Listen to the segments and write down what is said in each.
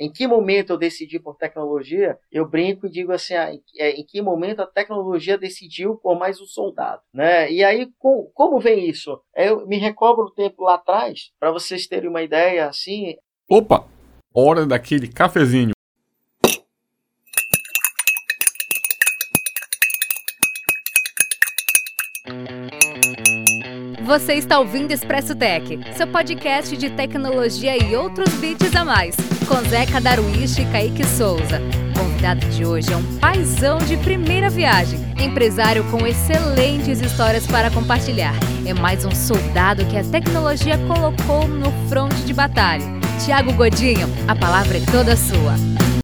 em que momento eu decidi por tecnologia, eu brinco e digo assim, ah, em, é, em, que momento a tecnologia decidiu por mais um soldado, né? E aí, com, como vem isso? Eu me recordo o tempo lá atrás, para vocês terem uma ideia, assim... Opa! Hora daquele cafezinho. Você está ouvindo Expresso Tech, seu podcast de tecnologia e outros bits a mais, com Zeca Darwish e Kaique Souza. O convidado de hoje é um paizão de primeira viagem, empresário com excelentes histórias para compartilhar. É mais um soldado que a tecnologia colocou no fronte de batalha. Tiago Godinho, a palavra é toda sua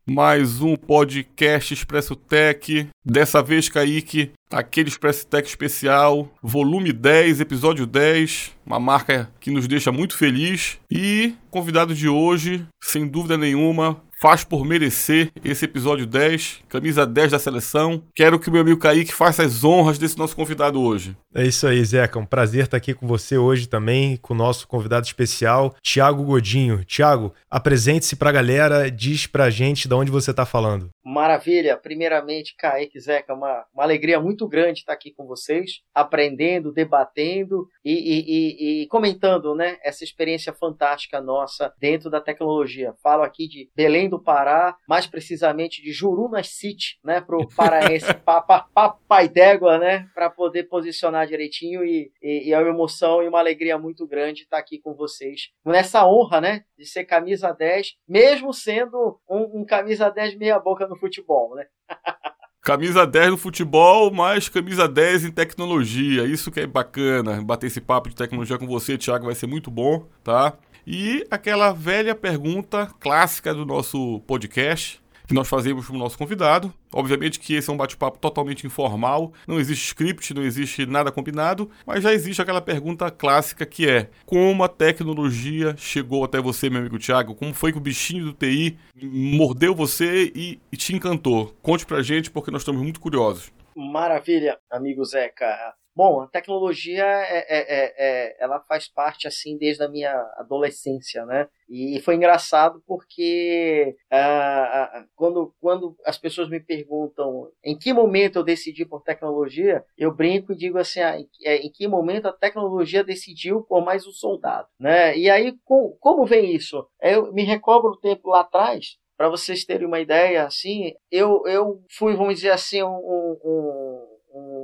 mais um podcast Expresso Tech. Dessa vez, Kaique, aquele Expresso Tech especial, volume 10, episódio 10, uma marca que nos deixa muito feliz. E convidado de hoje, sem dúvida nenhuma, faz por merecer esse episódio 10, camisa 10 da seleção. Quero que o meu amigo Kaique faça as honras desse nosso convidado hoje. É isso aí, Zeca. Um prazer estar aqui com você hoje também, com o nosso convidado especial, Tiago Godinho. Tiago, apresente-se para a galera, diz para a gente de onde você está falando. Maravilha. Primeiramente, Kaique, Zeca, uma, uma alegria muito grande estar aqui com vocês, aprendendo, debatendo e, e, e, e comentando né, essa experiência fantástica nossa dentro da tecnologia. Falo aqui de Belém do Pará, mais precisamente de Jurunas City, né, para o paraense papai d'égua, né, para poder posicionar direitinho e, e, e, é uma emoção e uma alegria muito grande estar aqui com vocês nessa honra, né, de ser camisa 10, mesmo sendo um, um camisa 10 meia boca no futebol, né. Camisa 10 no futebol, mas camisa 10 em tecnologia. Isso que é bacana. Bater esse papo de tecnologia com você, Thiago, vai ser muito bom, tá? E aquela velha pergunta clássica do nosso podcast que nós fazemos para o nosso convidado. Obviamente que esse é um bate-papo totalmente informal, não existe script, não existe nada combinado, mas já existe aquela pergunta clássica que é: como a tecnologia chegou até você, meu amigo Thiago? Como foi que o bichinho do TI mordeu você e, e te encantou? Conte pra gente porque nós estamos muito curiosos. Maravilha, amigo Zeca. Bom, a tecnologia é, é, é, é, ela faz parte assim desde a minha adolescência, né? E foi engraçado porque uh, quando, quando as pessoas me perguntam em que momento eu decidi por tecnologia, eu brinco e digo assim, ah, em, é, que momento a tecnologia decidiu por mais um soldado, né? E aí com, como vem isso? Eu me recordo o tempo lá atrás, para vocês terem uma ideia, assim, eu, eu fui, vamos dizer assim, um, um,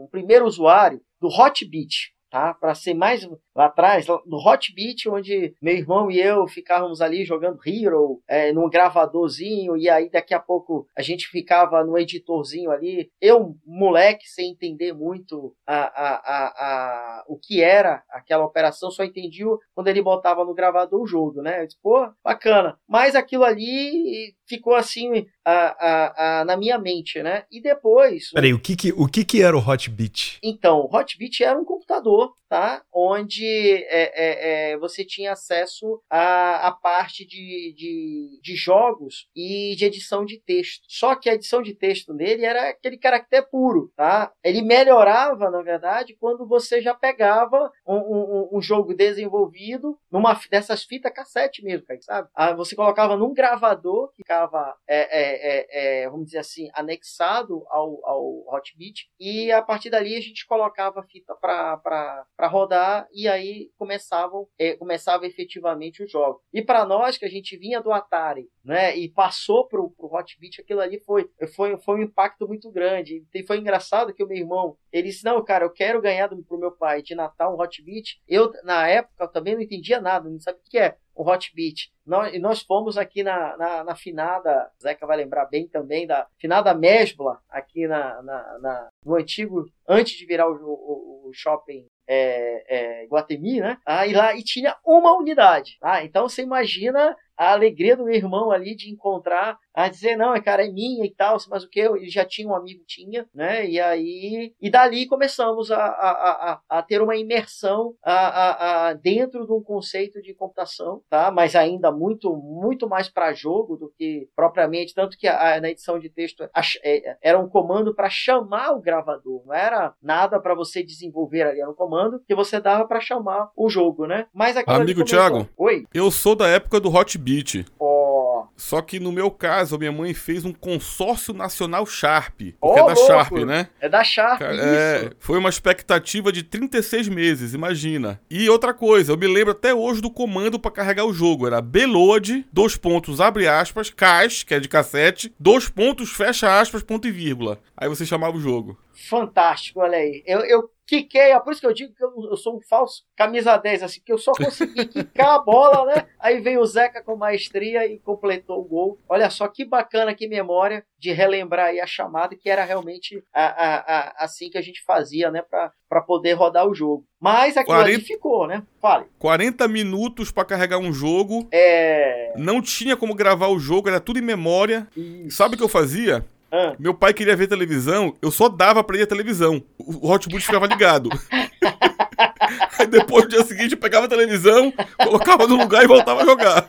um primeiro usuário do Hotbit, tá? Para ser mais lá atrás, no Hot Beat, onde meu irmão e eu ficávamos ali jogando Hero, é, num gravadorzinho, e aí daqui a pouco a gente ficava no editorzinho ali. Eu, moleque, sem entender muito a, a, a, a, o que era aquela operação, só entendi quando ele botava no gravador o jogo, né? Eu disse, pô, bacana. Mas aquilo ali ficou assim a, a, a, na minha mente, né? E depois. Peraí, o que, que, o que, que era o Hotbit? Então, o Hotbit era um computador, tá? Onde é, é, é, você tinha acesso à, parte de, de, de, jogos e de edição de texto. Só que a edição de texto dele era aquele caractere puro, tá? Ele melhorava, na verdade, quando você já pegava um, um, um jogo desenvolvido numa dessas fitas cassete mesmo, sabe? Ah, você colocava num gravador que ficava, é, é, é, vamos dizer assim, anexado ao, ao Hotbit e a partir dali a gente colocava a fita para rodar e aí começavam é, começava efetivamente o jogo. E para nós que a gente vinha do Atari, né, e passou pro, pro Hotbit, aquilo ali foi, foi, foi um impacto muito grande. E foi engraçado que o meu irmão, ele disse: "Não, cara, eu quero ganhar do, pro meu pai de Natal um Hotbit". Eu na época eu também não entendia nada, não sabia o que é o Hotbit. Nós, e nós fomos aqui na, na, na, finada, Zeca vai lembrar bem também, da finada Mesbla, aqui na, na, na no antigo, antes de virar o, o, o shopping é, é, Guatemi, né? Ah, e lá e tinha uma unidade. Ah, então você imagina a alegria do meu irmão ali de encontrar a dizer, não, cara, é minha e tal, mas o que? Ele já tinha um amigo, tinha, né? E aí, e dali começamos a, a, a, a ter uma imersão a, a, a, dentro de um conceito de computação, tá? Mas ainda muito, muito mais para jogo do que propriamente, tanto que a, na edição de texto é, era um comando para chamar o gravador, não era nada para você desenvolver ali, era um comando que você dava para chamar o jogo, né? Mas Amigo Thiago, Oi? eu sou da época do Hotbit. Oh Só que no meu caso, a minha mãe fez um consórcio nacional Sharp. Porque Ô, é da louco! Sharp, né? É da Sharp, Cara, isso. é, foi uma expectativa de 36 meses, imagina. E outra coisa, eu me lembro até hoje do comando pra carregar o jogo. Era Beload, dois pontos, abre aspas, cash, que é de cassete, dois pontos, fecha aspas, ponto e vírgula. Aí você chamava o jogo. Fantástico, olha aí. Eu, eu quiquei, é por isso que eu digo que eu, eu sou um falso camisa 10, assim, que eu só consegui quicar a bola, né? Aí veio o Zeca com maestria e completou o gol. Olha só que bacana, que memória de relembrar aí a chamada, que era realmente a, a, a- assim que a gente fazia, né? Pra, pra poder rodar o jogo. Mas aquilo ali 40 ficou, né? Fale. 40 minutos pra carregar um jogo. É. Não tinha como gravar o jogo, era tudo em memória. Isso. Sabe o que eu fazia? Ah, Meu pai queria ver televisão, eu só dava pra ele a televisão. O hotboot ficava ligado. Aí depois, no dia seguinte, eu pegava a televisão, colocava no lugar e voltava a jogar.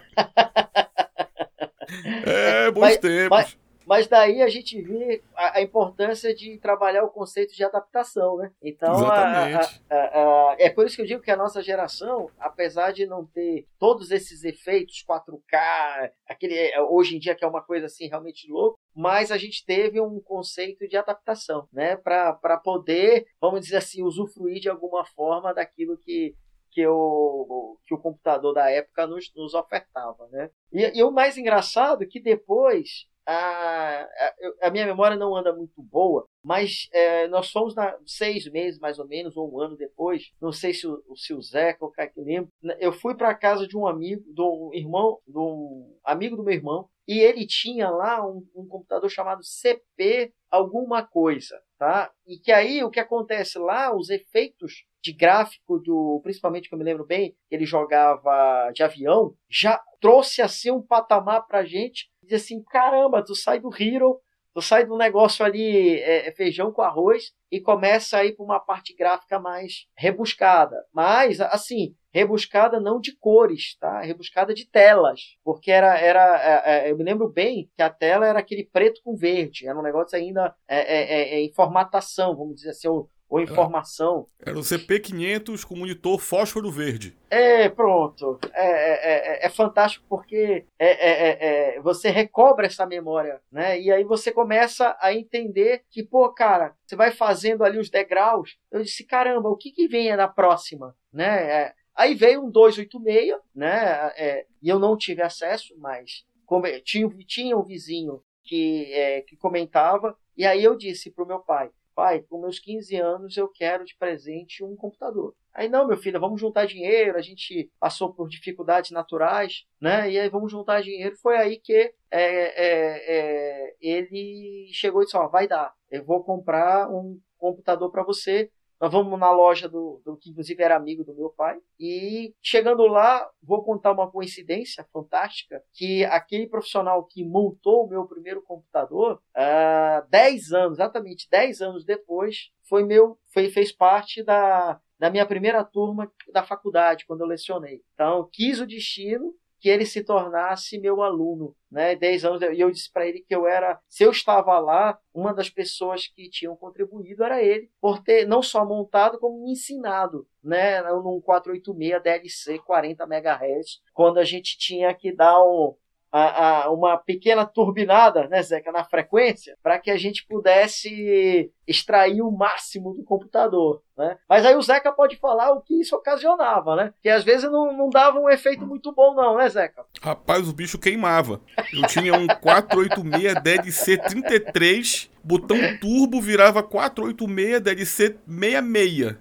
É, bons Mas- tempos. mas- Mas daí a gente vê a, a importância de trabalhar o conceito de adaptação, né? Então, a- a- é por isso que eu digo que a nossa geração, apesar de não ter todos esses efeitos 4K, aquele, é, hoje em dia que é uma coisa assim realmente louca, mas a gente teve um conceito de adaptação, né? Para poder, vamos dizer assim, usufruir de alguma forma daquilo que, que o, que o computador da época nos, nos ofertava, né? E, e o mais engraçado é que depois a, a, a minha memória não anda muito boa, mas é, nós fomos na, seis meses mais ou menos, ou um ano depois, não sei se o, se o Zeca ou o Kaique lembra, eu fui para casa de um amigo, do irmão, um amigo do meu irmão, e ele tinha lá um, um computador chamado CP alguma coisa, tá? E que aí o que acontece lá, os efeitos de gráfico do, principalmente que eu me lembro bem, ele jogava de avião, já trouxe assim um patamar pra gente, diz assim, caramba, tu sai do Hero, tu sai do negócio ali é, é feijão com arroz e começa a ir para uma parte gráfica mais rebuscada, mas assim, rebuscada não de cores, tá? Rebuscada de telas, porque era era é, é, eu me lembro bem que a tela era aquele preto com verde, era um negócio ainda é, é, é, em formatação, vamos dizer assim, ou, ou informação. Era o CP500 com monitor fósforo verde. É, pronto. É, é, é, é fantástico porque é, é, é, é, você recobra essa memória, né? E aí você começa a entender que, pô, cara, você vai fazendo ali os degraus. Eu disse, caramba, o que, que vem na próxima, né? É, aí veio um 286, né? É, e eu não tive acesso, mas como, tinha, tinha um vizinho que, é, que comentava. E aí eu disse pro meu pai, pai, com meus 15 anos eu quero de presente um computador. Aí, não, meu filho, vamos juntar dinheiro. A gente passou por dificuldades naturais, né? E aí vamos juntar dinheiro. Foi aí que é, é, é, ele chegou e disse: Ó, vai dar. Eu vou comprar um computador para você. Nós vamos na loja do, do que inclusive era amigo do meu pai. E chegando lá, vou contar uma coincidência fantástica: que aquele profissional que montou o meu primeiro computador, uh, 10 anos, exatamente 10 anos depois, foi meu, foi, fez parte da, da minha primeira turma da faculdade, quando eu lecionei. Então, quis o destino que ele se tornasse meu aluno, né? Dez anos e eu disse para ele que eu era, se eu estava lá, uma das pessoas que tinham contribuído era ele, por ter não só montado como me ensinado, né? Num 486 DLC 40 MHz, quando a gente tinha que dar um a, a, uma pequena turbinada, né, Zeca, na frequência, para que a gente pudesse extrair o máximo do computador. Né? Mas aí o Zeca pode falar o que isso ocasionava, né? Que às vezes não, não dava um efeito muito bom, não, né, Zeca? Rapaz, o bicho queimava. Eu tinha um 486 DLC 33, botão turbo virava 486 DLC 66.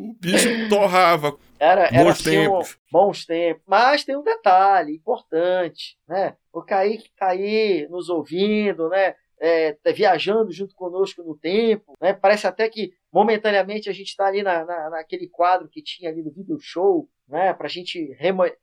O bicho torrava. Era, era Bons assim, um- tempos. bons tempos. Mas tem um detalhe importante, né? O Kaique tá aí nos ouvindo, né? É, tá viajando junto conosco no tempo, né? Parece até que momentaneamente a gente está ali na, na, naquele quadro que tinha ali no video show, né? Para a gente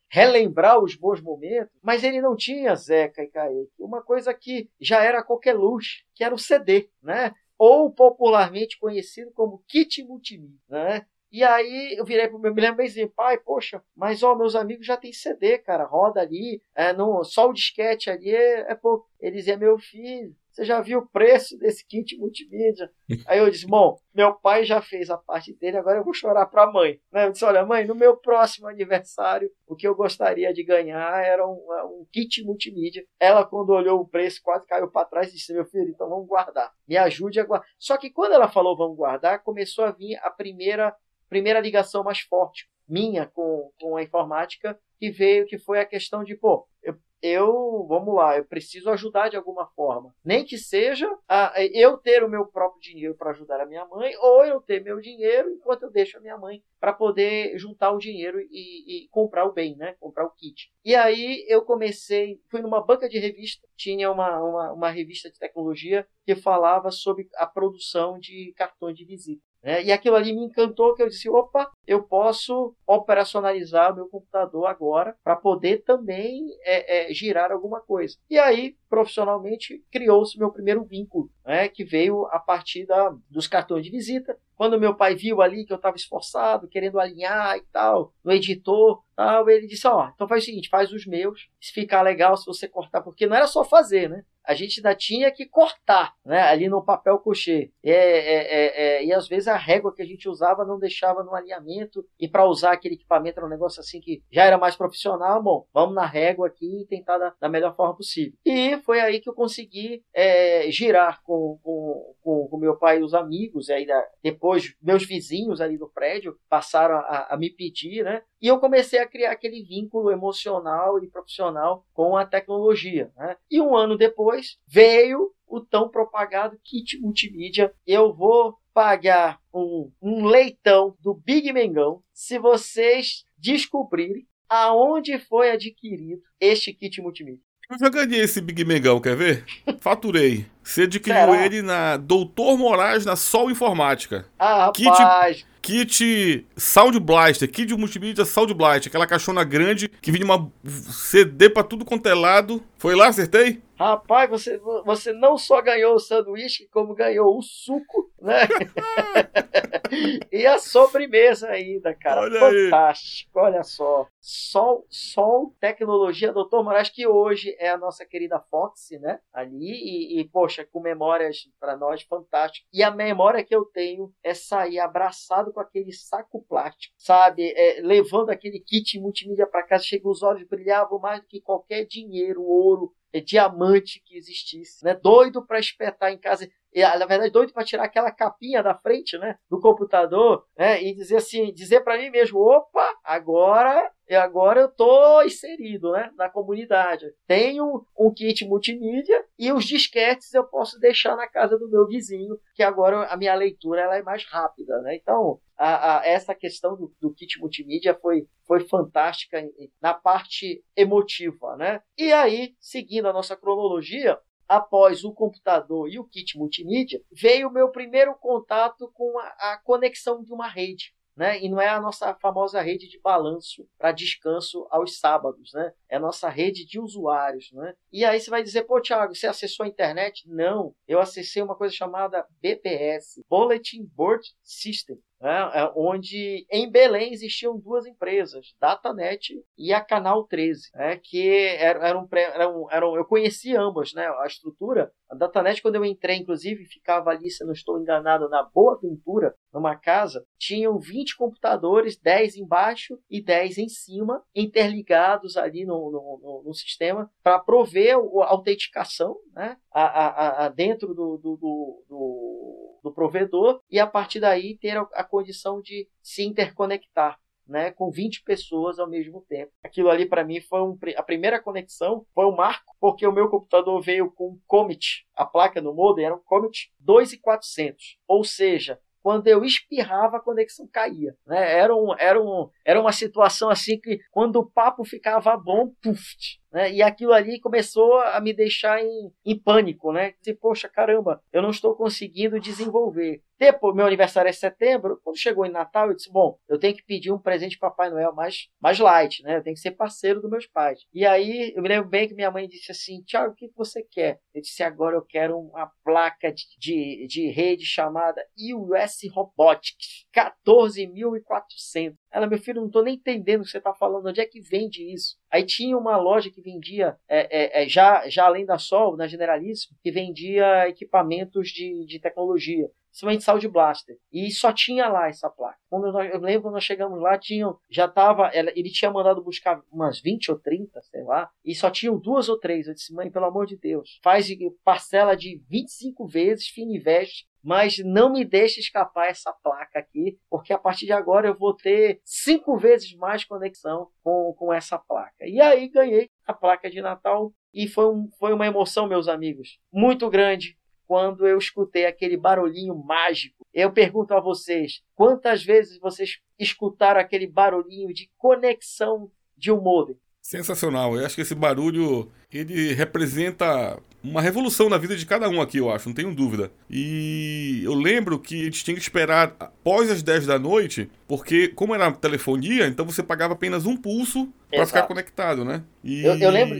relembrar os bons momentos. Mas ele não tinha Zeca e Kaique. Uma coisa que já era qualquer luxo, que era o CD, né? Ou popularmente conhecido como kit multimídia, né? E aí eu virei pro meu, me lembro bem assim, pai, poxa, mas ó, meus amigos já tem CD, cara, roda ali, é, não, só o disquete ali é, é pouco. Ele dizia, meu filho, você já viu o preço desse kit multimídia? Aí eu disse, bom, meu pai já fez a parte dele, agora eu vou chorar para a mãe. Né? Eu disse, olha, mãe, no meu próximo aniversário, o que eu gostaria de ganhar era um, um kit multimídia. Ela, quando olhou o preço, quase caiu para trás e disse, meu filho, então vamos guardar. Me ajude a guardar. Só que quando ela falou vamos guardar, começou a vir a primeira, primeira ligação mais forte minha com, com a informática, que veio, que foi a questão de, pô, eu eu, vamos lá, eu preciso ajudar de alguma forma. Nem que seja a, eu ter o meu próprio dinheiro para ajudar a minha mãe, ou eu ter meu dinheiro enquanto eu deixo a minha mãe para poder juntar o dinheiro e, e, comprar o bem, né? Comprar o kit. E aí eu comecei, fui numa banca de revista, tinha uma, uma, uma revista de tecnologia que falava sobre a produção de cartões de visita. Né? E aquilo ali me encantou, que eu disse, opa, eu posso operacionalizar o meu computador agora para poder também é, é, girar alguma coisa. E aí, profissionalmente, criou-se meu primeiro vínculo, né? que veio a partir da, dos cartões de visita. Quando meu pai viu ali que eu estava esforçado, querendo alinhar e tal, no editor, tal, ele disse, ó, oh, então faz o seguinte, faz os meus, se ficar legal se você cortar, porque não era só fazer, né? A gente ainda tinha que cortar né, ali no papel cochê. É, é, é, é, e às vezes a régua que a gente usava não deixava no alinhamento. E para usar aquele equipamento era um negócio assim que já era mais profissional. Bom, vamos na régua aqui e tentar da, da melhor forma possível. E foi aí que eu consegui é, girar com, com, com, com, meu pai e os amigos. E aí depois meus vizinhos ali do prédio passaram a, a me pedir, né? E eu comecei a criar aquele vínculo emocional e profissional com a tecnologia. Né? E um ano depois veio o tão propagado kit multimídia. Eu vou pagar um, um leitão do Big Mengão se vocês descobrirem aonde foi adquirido este kit multimídia. Eu já ganhei esse Big Mengão, quer ver? Faturei. Você adquiriu Será? ele na Doutor Moraes na Sol Informática. Ah, rapaz. Kit kit Sound Blaster, kit multimídia Sound Blaster, aquela caixona grande que vinha uma CD pra tudo quanto é lado. Foi lá, acertei? Rapaz, você, você não só ganhou o sanduíche, como ganhou o suco, né? e a sobremesa ainda, cara. Olha Fantástico, aí. olha só. Sol, Sol Tecnologia Doutor Moraes, que hoje é a nossa querida Fox, né? Ali, e, e poxa, com memórias para nós fantásticas. E a memória que eu tenho é sair abraçado com aquele saco plástico, sabe? É, levando aquele kit multimídia para casa, chega os olhos brilhavam mais do que qualquer dinheiro, ouro, é, diamante que existisse, né? Doido para espetar em casa na verdade, doido para tirar aquela capinha da frente, né, do computador, né, e dizer assim, dizer para mim mesmo, opa, agora, agora eu tô inserido, né, na comunidade. Tenho um kit multimídia e os disquetes eu posso deixar na casa do meu vizinho, que agora a minha leitura ela é mais rápida, né? Então, a, a, essa questão do, do, kit multimídia foi, foi fantástica na parte emotiva, né? E aí, seguindo a nossa cronologia, após o computador e o kit multimídia, veio o meu primeiro contato com a, a conexão de uma rede. Né? E não é a nossa famosa rede de balanço para descanso aos sábados, né? É a nossa rede de usuários, né? E aí você vai dizer, pô, Thiago, você acessou a internet? Não, eu acessei uma coisa chamada BBS, Bulletin Board System, né, é onde em Belém existiam duas empresas, Datanet e a Canal 13, né, que eram, eram, eram, eu conheci ambas, né, a estrutura. A Datanet, quando eu entrei, inclusive, ficava ali, se não estou enganado, na Boa Ventura, numa casa, tinham 20 computadores, 10 embaixo e 10 em cima, interligados ali no, no, no, no sistema, para prover a autenticação né, a, a, a dentro do, do, do do provedor e a partir daí ter a, condição de se interconectar. Né, com 20 pessoas ao mesmo tempo. Aquilo ali para mim foi um, a primeira conexão, foi um marco, porque o meu computador veio com Comet, a placa no modem era um Comet 2400, ou seja, quando eu espirrava, a conexão caía. Né? Era, um, era, um, era uma situação assim que, quando o papo ficava bom, puf, né? E aquilo ali começou a me deixar em, em pânico, né? E, poxa, caramba, eu não estou conseguindo desenvolver. Depois, meu aniversário é setembro, quando chegou em Natal, eu disse, bom, eu tenho que pedir um presente para Papai Noel mais, mais light, né? Eu tenho que ser parceiro dos meus pais. E aí, eu me lembro bem que minha mãe disse assim, Tiago, o que você quer? Eu disse, agora eu quero uma placa de, de, de rede chamada US Robotics, 14.400. Ela, meu filho, não estou nem entendendo o que você está falando, onde é que vende isso? Aí tinha uma loja que vendia, é, é, é, já, já além da Sol, na Generalíssimo, que vendia equipamentos de, de tecnologia principalmente Sound Blaster. E só tinha lá essa placa. Quando nós, eu lembro quando nós chegamos lá, tinham, já tava, ele tinha mandado buscar umas 20 ou 30, sei lá, e só tinham duas ou três. Eu disse, mãe, pelo amor de Deus, faz parcela de 25 vezes, Fininvest, mas não me deixe escapar essa placa aqui, porque a partir de agora eu vou ter cinco vezes mais conexão com, com essa placa. E aí ganhei a placa de Natal e foi, um, foi uma emoção, meus amigos, muito grande quando eu escutei aquele barulhinho mágico. Eu pergunto a vocês: quantas vezes vocês escutaram aquele barulhinho de conexão de um modem? Sensacional. Eu acho que esse barulho ele representa uma revolução na vida de cada um aqui, eu acho, não tenho dúvida. E eu lembro que a gente tinha que esperar após as 10 da noite, porque como era telefonia, então você pagava apenas um pulso para ficar conectado, né? E... Eu, eu lembro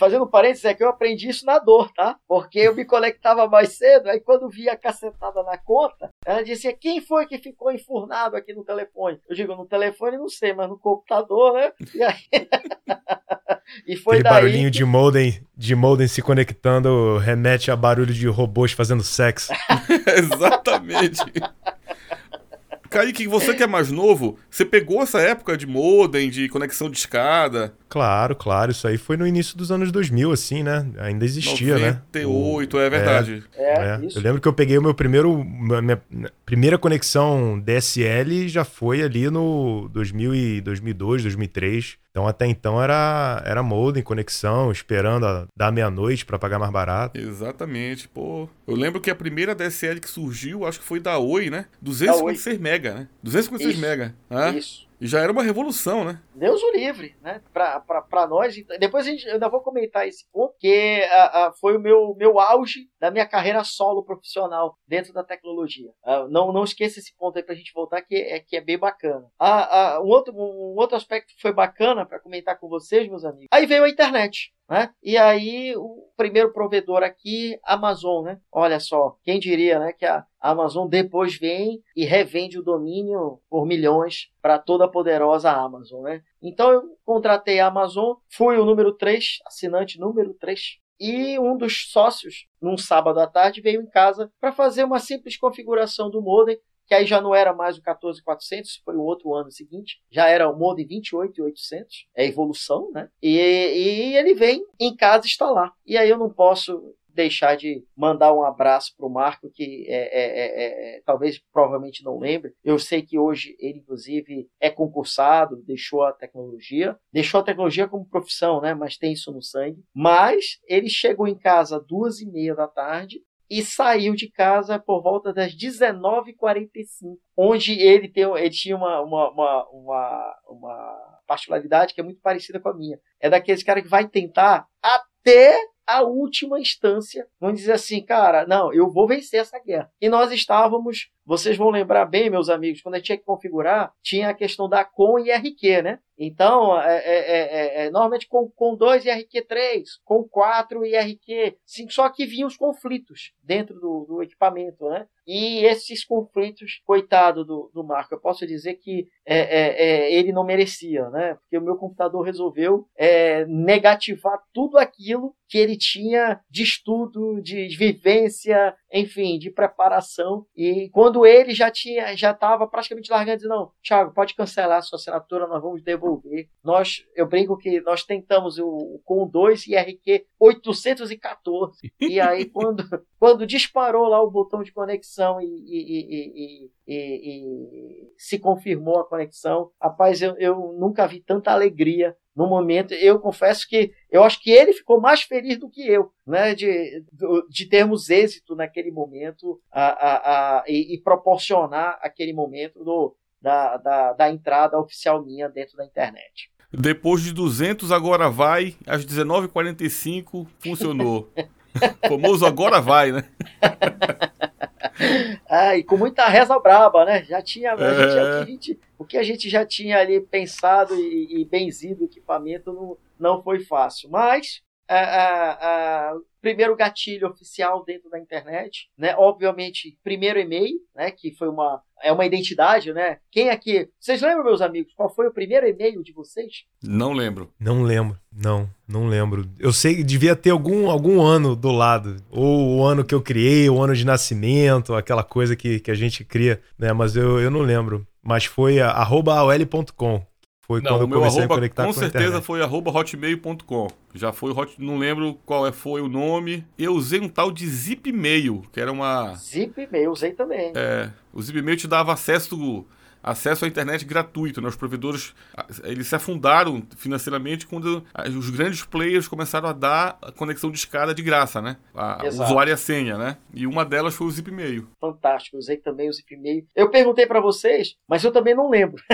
fazendo parênteses, é que eu aprendi isso na dor, tá? Porque eu me conectava mais cedo, aí quando via a cacetada na conta, ela dizia, quem foi que ficou enfurnado aqui no telefone? Eu digo, no telefone não sei, mas no computador, né? E aí... e foi Aquele daí barulhinho que... de modem, de modem se conectando remete a barulho de robôs fazendo sexo. Exatamente. Kaique, você que é mais novo, você pegou essa época de modem, de conexão de escada? Claro, claro. Isso aí foi no início dos anos 2000, assim, né? Ainda existia, 98, né? 98, é verdade. É, é, é. Eu lembro que eu peguei o meu primeiro... Minha primeira conexão DSL já foi ali no 2000 e 2002, 2003. Então até então era, era modem, conexão, esperando a, dar meia-noite para pagar mais barato. Exatamente, pô. Eu lembro que a primeira DSL que surgiu, acho que foi da Oi, né? 256 Oi. mega, né? 256 Isso. mega. Ah? Isso. Já era uma revolução, né? Deus o livre, né? Para nós. Então, depois a gente, eu ainda vou comentar esse ponto, que uh, uh, foi o meu, meu auge da minha carreira solo profissional dentro da tecnologia. Uh, não, não esqueça esse ponto aí para a gente voltar, que é, que é bem bacana. um, outro, um outro aspecto que foi bacana para comentar com vocês, meus amigos. Aí veio a internet. Né? E aí o primeiro provedor aqui, Amazon, né? Olha só, quem diria, né, que a Amazon depois vem e revende o domínio por milhões para toda a poderosa Amazon, né? Então eu contratei a Amazon, fui o número 3, assinante número 3, e um dos sócios, num sábado à tarde, veio em casa para fazer uma simples configuração do modem que aí já não era mais o 14400, foi o outro ano seguinte, já era o modem 28800, é evolução, né? E, e ele vem em casa instalar. E aí eu não posso deixar de mandar um abraço para o Marco, que é, é, é, é, talvez provavelmente não lembre. Eu sei que hoje ele, inclusive, é concursado, deixou a tecnologia, deixou a tecnologia como profissão, né? Mas tem isso no sangue. Mas ele chegou em casa às duas e meia da tarde e saiu de casa por volta das 19h45, onde ele, tem, ele tinha uma, uma, uma, uma, uma particularidade que é muito parecida com a minha. É daqueles caras que vai tentar até a última instância, vamos dizer assim, cara, não, eu vou vencer essa guerra. E nós estávamos, vocês vão lembrar bem, meus amigos, quando a gente tinha que configurar, tinha a questão da COM e RQ, né? Então, é, é, é, é, normalmente com, com 2 IRQ3, com 4 IRQ5, só que vinham os conflitos dentro do, do equipamento, né? E esses conflitos, coitado do, do Marco, eu posso dizer que é, é, é, ele não merecia, né? Porque o meu computador resolveu é, negativar tudo aquilo que ele tinha de estudo, de, de vivência, enfim, de preparação. E quando ele já tinha, já estava praticamente largando, dizendo, não, Thiago, pode cancelar a sua assinatura, nós vamos devolver. Nós, eu brinco que nós tentamos o, com 2 IRQ 814. E aí, quando, quando disparou lá o botão de conexão e, e, e, e se confirmou a conexão, rapaz, eu, eu nunca vi tanta alegria no momento. Eu confesso que eu acho que ele ficou mais feliz do que eu, né, de, de termos êxito naquele momento a, a, a, e, e proporcionar aquele momento do, da, da, da entrada oficial minha dentro da internet. Depois de 200, agora vai. Às 19h45, funcionou. famoso agora vai, né? ah, e com muita reza braba, né? Já tinha. É... Gente, o que a gente já tinha ali pensado e, e benzido o equipamento não, não foi fácil. Mas a, a, a primeiro gatilho oficial dentro da internet, né? Obviamente, primeiro e-mail, né? Que foi uma é uma identidade, né? Quem aqui? Vocês lembram, meus amigos? Qual foi o primeiro e-mail de vocês? Não lembro. Não lembro. Não, não lembro. Eu sei que devia ter algum, algum ano do lado. Ou o ano que eu criei, o ano de nascimento, aquela coisa que, que a gente cria, né? Mas eu, eu não lembro. Mas foi aol.com. Foi não, quando eu meu comecei arroba, a conectar com com certeza internet. foi arroba hotmail.com. Já foi hot, não lembro qual é, foi o nome. Eu usei um tal de Zipmail, que era uma Zip e-mail, usei também. é, o Zipmail te dava acesso acesso à internet gratuito, né? Os provedores eles se afundaram financeiramente quando os grandes players começaram a dar a conexão de escada de graça, né? A, Exato. usuário e a senha, né? E uma delas foi o Zipmail. Fantástico, usei também o Zip e-mail. Eu perguntei para vocês, mas eu também não lembro.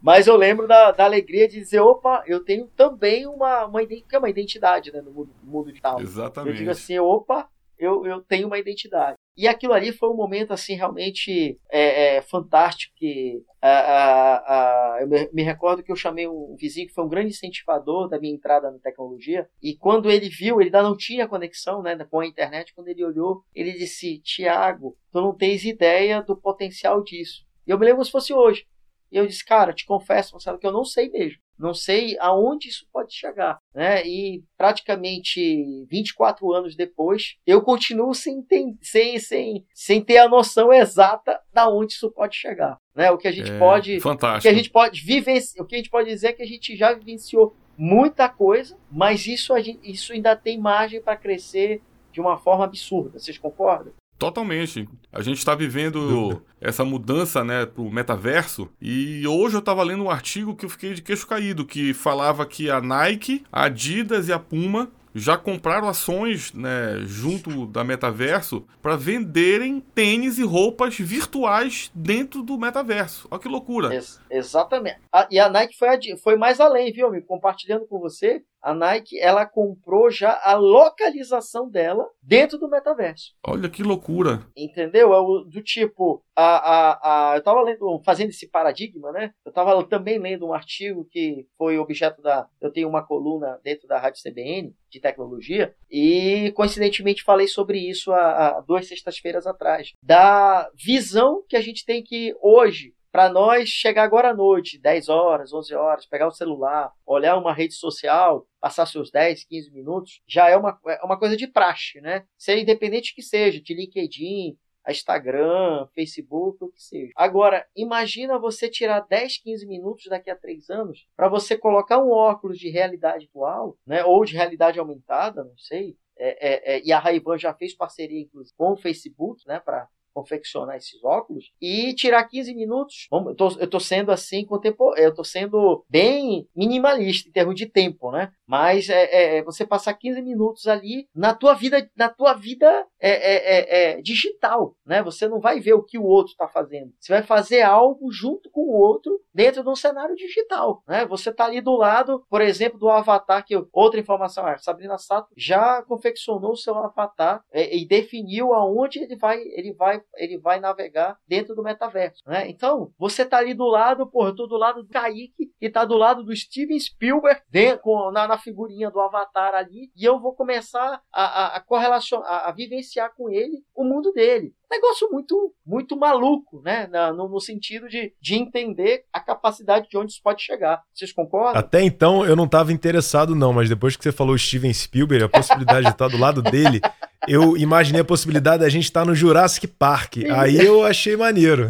mas eu lembro da, da alegria de dizer, opa, eu tenho também uma, uma, é uma identidade né, no mundo, mundo digital. Eu Exatamente. digo assim, opa, eu, eu tenho uma identidade. E aquilo ali foi um momento assim realmente é, é, fantástico que a, a, a- eu me, me recordo que eu chamei um vizinho que foi um grande incentivador da minha entrada na tecnologia e quando ele viu, ele ainda não tinha conexão né, com a internet, quando ele olhou, ele disse, Tiago, tu não tens ideia do potencial disso. E eu me lembro se fosse hoje. E eu disse, cara, te confesso, Marcelo, que eu não sei mesmo. Não sei aonde isso pode chegar, né? E praticamente 24 anos depois, eu continuo sem, ten- sem, sem, sem ter a noção exata da onde isso pode chegar, né? O que a gente É, pode, o que Fantástico. a gente pode vivenciar, o que a gente pode dizer é que a gente já vivenciou muita coisa, mas isso a gente, isso ainda tem margem para crescer de uma forma absurda. Vocês concordam? Totalmente. A gente está vivendo essa mudança, né, pro metaverso. E hoje eu estava lendo um artigo que eu fiquei de queixo caído, que falava que a Nike, a Adidas e a Puma já compraram ações, né, junto da metaverso para venderem tênis e roupas virtuais dentro do metaverso. Olha que loucura. Ex- exatamente. A- e a Nike foi, foi mais além, viu, amigo? Compartilhando com você, a Nike ela comprou já a localização dela dentro do metaverso. Olha que loucura. Entendeu? É o, do tipo, a, a, a, eu estava lendo, fazendo esse paradigma, né? Eu estava também lendo um artigo que foi objeto da. Eu tenho uma coluna dentro da Rádio CBN de tecnologia e coincidentemente falei sobre isso há, há duas sextas-feiras atrás. Da visão que a gente tem que hoje para nós chegar agora à noite, 10 horas, 11 horas, pegar o celular, olhar uma rede social, passar seus 10, 15 minutos, já é uma, é uma coisa de praxe, né? Seja independente que seja, de LinkedIn, Instagram, Facebook, o que seja. Agora, imagina você tirar 10, 15 minutos daqui a 3 anos para você colocar um óculos de realidade virtual, né? Ou de realidade aumentada, não sei. É, é, é, e a Ray-Ban já fez parceria, inclusive, com o Facebook, né? Para confeccionar esses óculos e tirar 15 minutos. Eu, tô, eu tô sendo assim contemporâneo, eu tô sendo bem minimalista em termos de tempo, né? Mas é, é, você passar 15 minutos ali na tua vida, na tua vida é, é, é, é digital, né? Você não vai ver o que o outro está fazendo. Você vai fazer algo junto com o outro dentro de um cenário digital, né? Você tá ali do lado, por exemplo, do avatar que outra informação, a Sabrina Sato já confeccionou o seu avatar é, e definiu aonde ele vai, ele vai ele vai navegar dentro do metaverso, né? Então, você tá ali do lado, porra, eu do lado do Kaique e tá do lado do Steven Spielberg dentro, na, na figurinha do Avatar ali, e eu vou começar a, a, a correlacionar, a, a, vivenciar com ele o mundo dele. Negócio muito, muito maluco, né? No, no, sentido de, de entender a capacidade de onde isso pode chegar. Vocês concordam? Até então eu não estava interessado, não, mas depois que você falou Steven Spielberg, a possibilidade de estar do lado dele, eu imaginei a possibilidade da gente estar no Jurassic Park. Aí eu achei maneiro.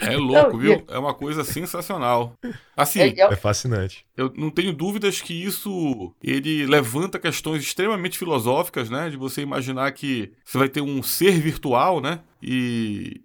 É louco, viu? É uma coisa sensacional. Assim, é, é, fascinante. Eu não tenho dúvidas que isso ele levanta questões extremamente filosóficas, né? De você imaginar que você vai ter um ser virtual, né? E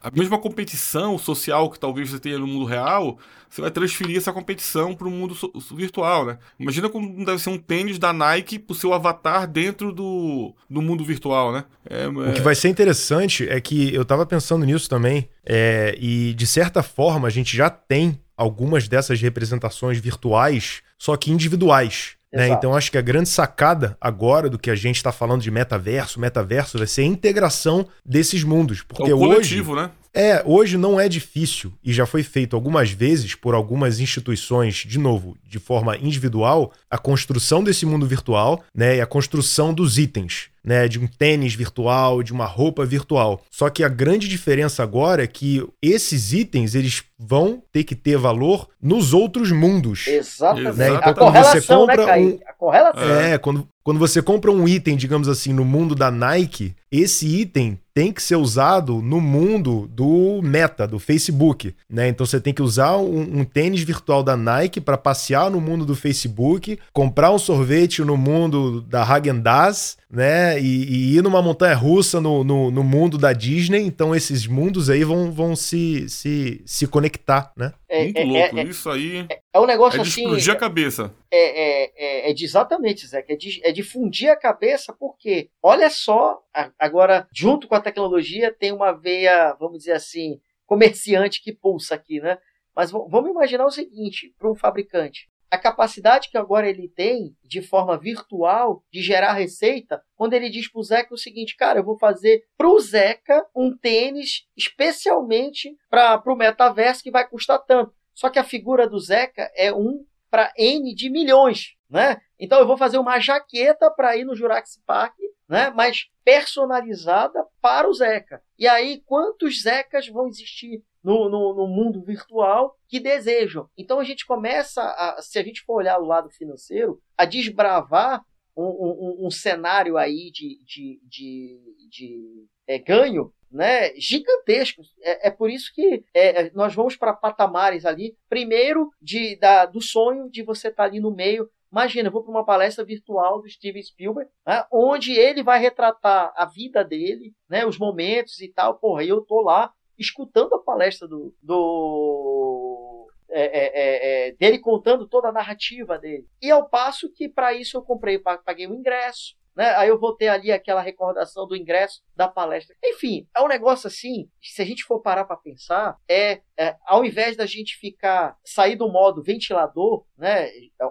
a mesma competição social que talvez você tenha no mundo real, você vai transferir essa competição para o mundo virtual, né? Imagina como deve ser um tênis da Nike para o seu avatar dentro do, do mundo virtual, né? É, o que vai ser interessante é que eu estava pensando nisso também, é, e de certa forma a gente já tem algumas dessas representações virtuais, só que individuais. Né? Então acho que a grande sacada agora do que a gente está falando de metaverso, metaverso vai ser a integração desses mundos. Porque é o coletivo, hoje, né? É, hoje não é difícil e já foi feito algumas vezes por algumas instituições, de novo, de forma individual, a construção desse mundo virtual, né, e a construção dos itens né, de um tênis virtual, de uma roupa virtual. Só que a grande diferença agora é que esses itens eles vão ter que ter valor nos outros mundos. Exatamente. Né? Então, a quando você né, compra né, um... a correlação. É, quando, quando você compra um item, digamos assim, no mundo da Nike, esse item tem que ser usado no mundo do Meta, do Facebook, né? Então você tem que usar um, um tênis virtual da Nike para passear no mundo do Facebook, comprar um sorvete no mundo da Häagen-Dazs, né? E, e, ir numa montanha russa no, no, no, mundo da Disney. Então esses mundos aí vão, vão se, se, se conectar, né? É, Muito é, louco, é, é isso aí. É, é um negócio é de assim. explodir a cabeça. É, é, é, de exatamente, Zé, é de, é de fundir a cabeça, porque olha só, agora, junto com a tecnologia, tem uma veia, vamos dizer assim, comerciante que pulsa aqui, né? Mas vamos imaginar o seguinte, para um fabricante a capacidade que agora ele tem de forma virtual de gerar receita, quando ele diz para o Zeca o seguinte, cara, eu vou fazer para o Zeca um tênis especialmente para o metaverso que vai custar tanto. Só que a figura do Zeca é um para N de milhões, né? Então eu vou fazer uma jaqueta para ir no Jurassic Park, né? Mas personalizada para o Zeca. E aí quantos Zecas vão existir no, no, no, mundo virtual que desejam. Então a gente começa, a, se a gente for olhar o lado financeiro, a desbravar um, um, um cenário aí de, de, de, de é, ganho né, gigantescos. É, é, por isso que é, nós vamos para patamares ali, primeiro de, da, do sonho de você estar tá ali no meio. Imagina, eu vou para uma palestra virtual do Steven Spielberg, né, onde ele vai retratar a vida dele, né, os momentos e tal. Porra, eu tô lá escutando a palestra do, do é, é, é, é, dele contando toda a narrativa dele. E ao passo que para isso eu comprei, paguei o ingresso, né? Aí eu vou ter ali aquela recordação do ingresso da palestra. Enfim, é um negócio assim, se a gente for parar para pensar, é, é, ao invés da gente ficar, sair do modo ventilador, né?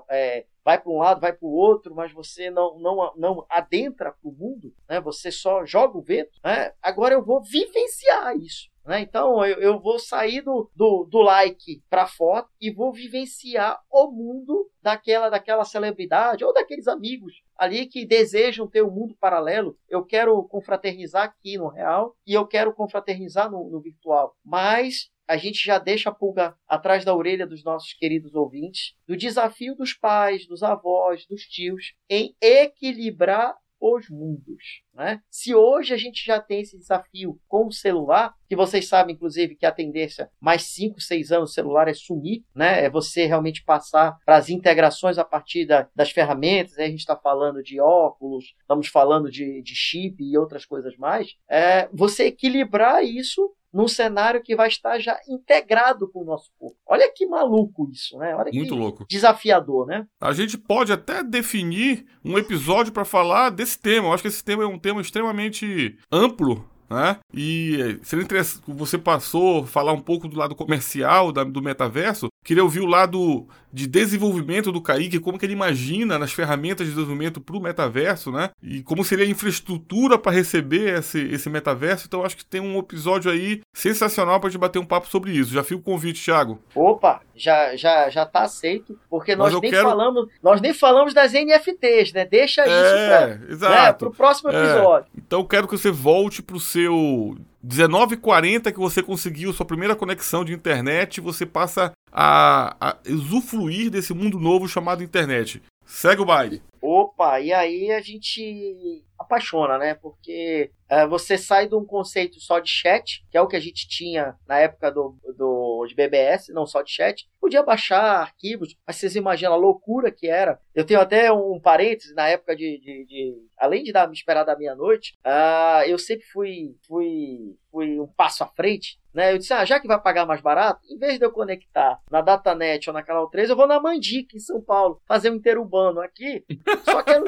É, vai para um lado, vai para o outro, mas você não, não, não adentra para o mundo, né? você só joga o vento. Né? Agora eu vou vivenciar isso. Né? Então eu, eu vou sair do, do, do like para foto e vou vivenciar o mundo daquela, daquela celebridade ou daqueles amigos ali que desejam ter um mundo paralelo. Eu quero confraternizar aqui no real e eu quero confraternizar no, no virtual. Mas a gente já deixa a pulga atrás da orelha dos nossos queridos ouvintes do desafio dos pais, dos avós, dos tios em equilibrar os mundos. Né? Se hoje a gente já tem esse desafio com o celular, que vocês sabem, inclusive, que a tendência mais 5, 6 anos o celular é sumir, né? é você realmente passar para as integrações a partir da, das ferramentas, a gente está falando de óculos, estamos falando de, de chip e outras coisas mais, é você equilibrar isso num cenário que vai estar já integrado com o nosso corpo. Olha que maluco isso, né? Olha Muito que louco. desafiador, né? A gente pode até definir um episódio para falar desse tema. Eu acho que esse tema é um tema extremamente amplo né? E seria interessante, você passou a falar um pouco do lado comercial da, do metaverso. Queria ouvir o lado de desenvolvimento do Kaique, como que ele imagina nas ferramentas de desenvolvimento para o metaverso, né? E como seria a infraestrutura para receber esse, esse metaverso. Então acho que tem um episódio aí sensacional para gente bater um papo sobre isso. Já fica o convite, Thiago. Opa, já já já tá aceito, porque nós nem quero... falamos, nós nem falamos das NFTs, né? Deixa é, isso para né, o próximo é. episódio. É. Então quero que você volte para o seu 19h40 que você conseguiu sua primeira conexão de internet, você passa a, a usufruir desse mundo novo chamado internet. Segue o baile. Opa, e aí a gente apaixona, né? Porque é, você sai de um conceito só de chat, que é o que a gente tinha na época do, do de BBS, não só de chat. Podia baixar arquivos, mas vocês imaginam a loucura que era. Eu tenho até um parêntese na época de. de, de além de dar, me esperar da meia-noite, uh, eu sempre fui, fui, fui um passo à frente né? Eu disse, ah, já que vai pagar mais barato, em vez de eu conectar na Datanet ou na Canal 3, eu vou na Mandica, em São Paulo, fazer um interurbano aqui. Só que era,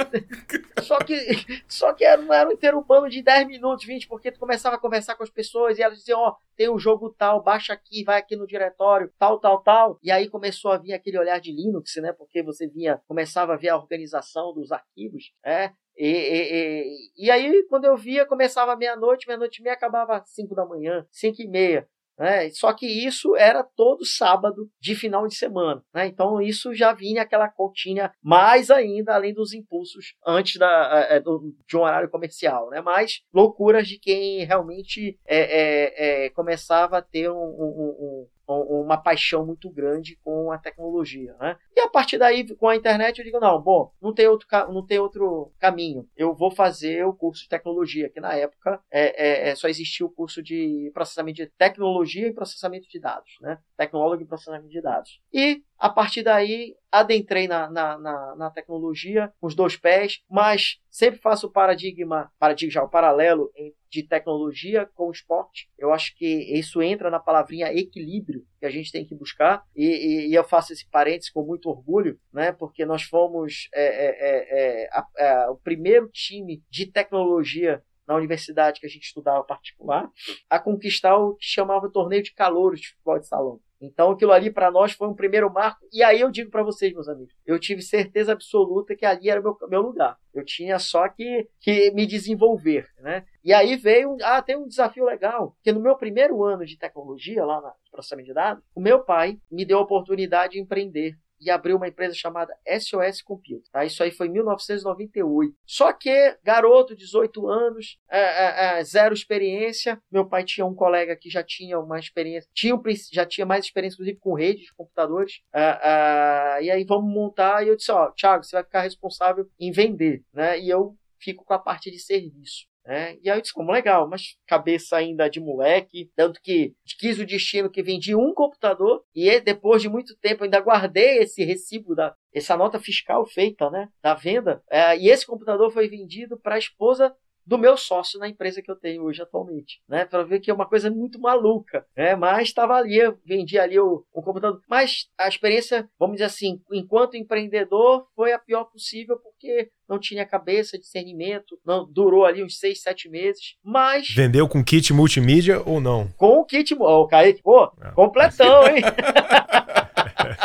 só que, só que era, não era um interurbano de 10 minutos, 20, porque tu começava a conversar com as pessoas e elas diziam, ó, oh, tem um jogo tal, baixa aqui, vai aqui no diretório, tal, tal, tal. E aí começou a vir aquele olhar de Linux, né? Porque você vinha, começava a ver a organização dos arquivos, é, E, e, e, e aí, quando eu via, começava meia-noite, meia-noite e meia, acabava 5 da manhã, 5 e meia. Né? Só que isso era todo sábado de final de semana. Né? Então isso já vinha aquela continha mais ainda, além dos impulsos antes da, é, do, de um horário comercial. Né? Mas loucuras de quem realmente é, é começava a ter um, um, um uma paixão muito grande com a tecnologia, né? E a partir daí, com a internet, eu digo, não, bom, não tem outro, não tem outro caminho. Eu vou fazer o curso de tecnologia, que na época é, é, é só existia o curso de processamento de tecnologia e processamento de dados, né? Tecnólogo e processamento de dados. E a partir daí, adentrei na, na, na, na, tecnologia com os dois pés, mas sempre faço o paradigma, paradigma já, o paralelo de tecnologia com esporte. Eu acho que isso entra na palavrinha equilíbrio que a gente tem que buscar, e, e, e eu faço esse parênteses com muito orgulho, né, porque nós fomos é, é, é, é a, a, o primeiro time de tecnologia na universidade que a gente estudava particular, a conquistar o que chamava torneio de calouros de futebol de salão. Então aquilo ali para nós foi um primeiro marco. E aí eu digo para vocês, meus amigos, eu tive certeza absoluta que ali era o meu, meu lugar. Eu tinha só que, que me desenvolver, né? E aí veio, ah, tem um desafio legal, que no meu primeiro ano de tecnologia lá na processamento de dados, o meu pai me deu a oportunidade de empreender e abriu uma empresa chamada SOS Computer. Tá? Isso aí foi em 1998. Só que, garoto, 18 anos, é, é, é, zero experiência. Meu pai tinha um colega que já tinha uma experiência, tinha, já tinha mais experiência, inclusive, com redes de computadores. É, é, e aí vamos montar. E eu disse: Ó, Thiago, você vai ficar responsável em vender. Né? E eu fico com a parte de serviço. Né? E aí eu disse, como legal, mas cabeça ainda de moleque, tanto que quis o destino que vendi um computador e depois de muito tempo ainda guardei esse recibo da essa nota fiscal feita, né, da venda. É, e esse computador foi vendido para a esposa do meu sócio na empresa que eu tenho hoje atualmente, né? Para ver que é uma coisa muito maluca, né? Mas estava ali, eu vendi ali o, o, computador. Mas a experiência, vamos dizer assim, enquanto empreendedor, foi a pior possível porque não tinha cabeça, discernimento, não durou ali uns seis, sete meses, mas... Vendeu com kit multimídia ou não? Com o kit, ó, o Kaique, pô, não. completão, hein?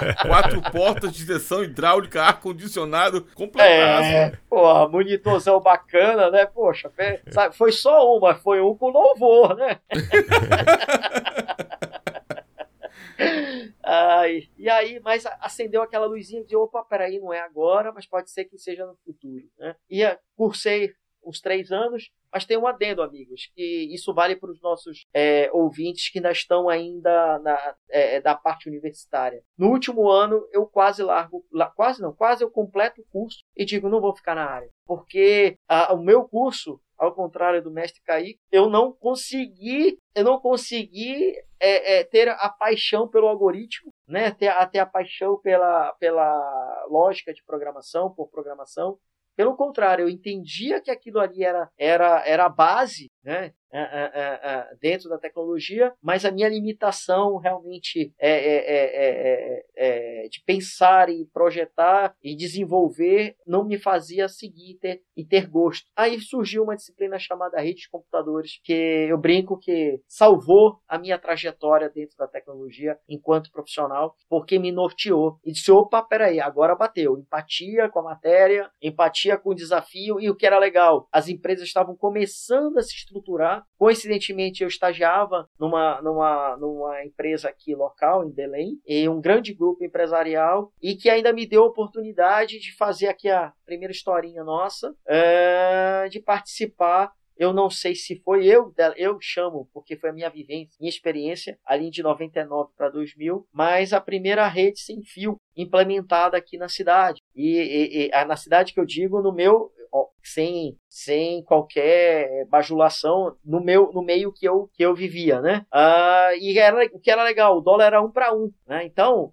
Quatro portas, direção hidráulica, ar-condicionado, completaço. É, pô, monitorzão bacana, né? Poxa, sabe, foi só uma, foi um com louvor, né? Ai, e aí, mas acendeu aquela luzinha de opa, peraí, não é agora, mas pode ser que seja no futuro. Né? E cursei uns três anos, mas tem um adendo, amigos, que isso vale para os nossos é, ouvintes que ainda estão ainda na, é, da parte universitária. No último ano, eu quase largo, quase não, quase eu completo o curso e digo, não vou ficar na área, porque a, o meu curso ao contrário do mestre Kaique, eu não consegui, eu não consegui é, é, ter a paixão pelo algoritmo, né? Ter, a, ter a paixão pela, pela lógica de programação, por programação. Pelo contrário, eu entendia que aquilo ali era, era, era a base né? É, é, é, dentro da tecnologia, mas a minha limitação realmente é, é, de pensar e projetar e desenvolver não me fazia seguir ter, e ter gosto. Aí surgiu uma disciplina chamada rede de computadores, que eu brinco que salvou a minha trajetória dentro da tecnologia enquanto profissional, porque me norteou e disse: opa, peraí, agora bateu. Empatia com a matéria, empatia com o desafio e o que era legal, as empresas estavam começando a se estruturar. Coincidentemente, eu estagiava numa, numa, numa empresa aqui local, em Belém, e um grande grupo empresarial, e que ainda me deu a oportunidade de fazer aqui a primeira historinha nossa, é, de participar eu não sei se foi eu, eu chamo, porque foi a minha vivência, minha experiência, ali de 99 para 2000, mas a primeira rede sem fio implementada aqui na cidade. E, e, e na cidade que eu digo, no meu, sem, sem qualquer bajulação no meu no meio que eu, que eu vivia, né? Ah, e era, o que era legal, o dólar era um para um, né? Então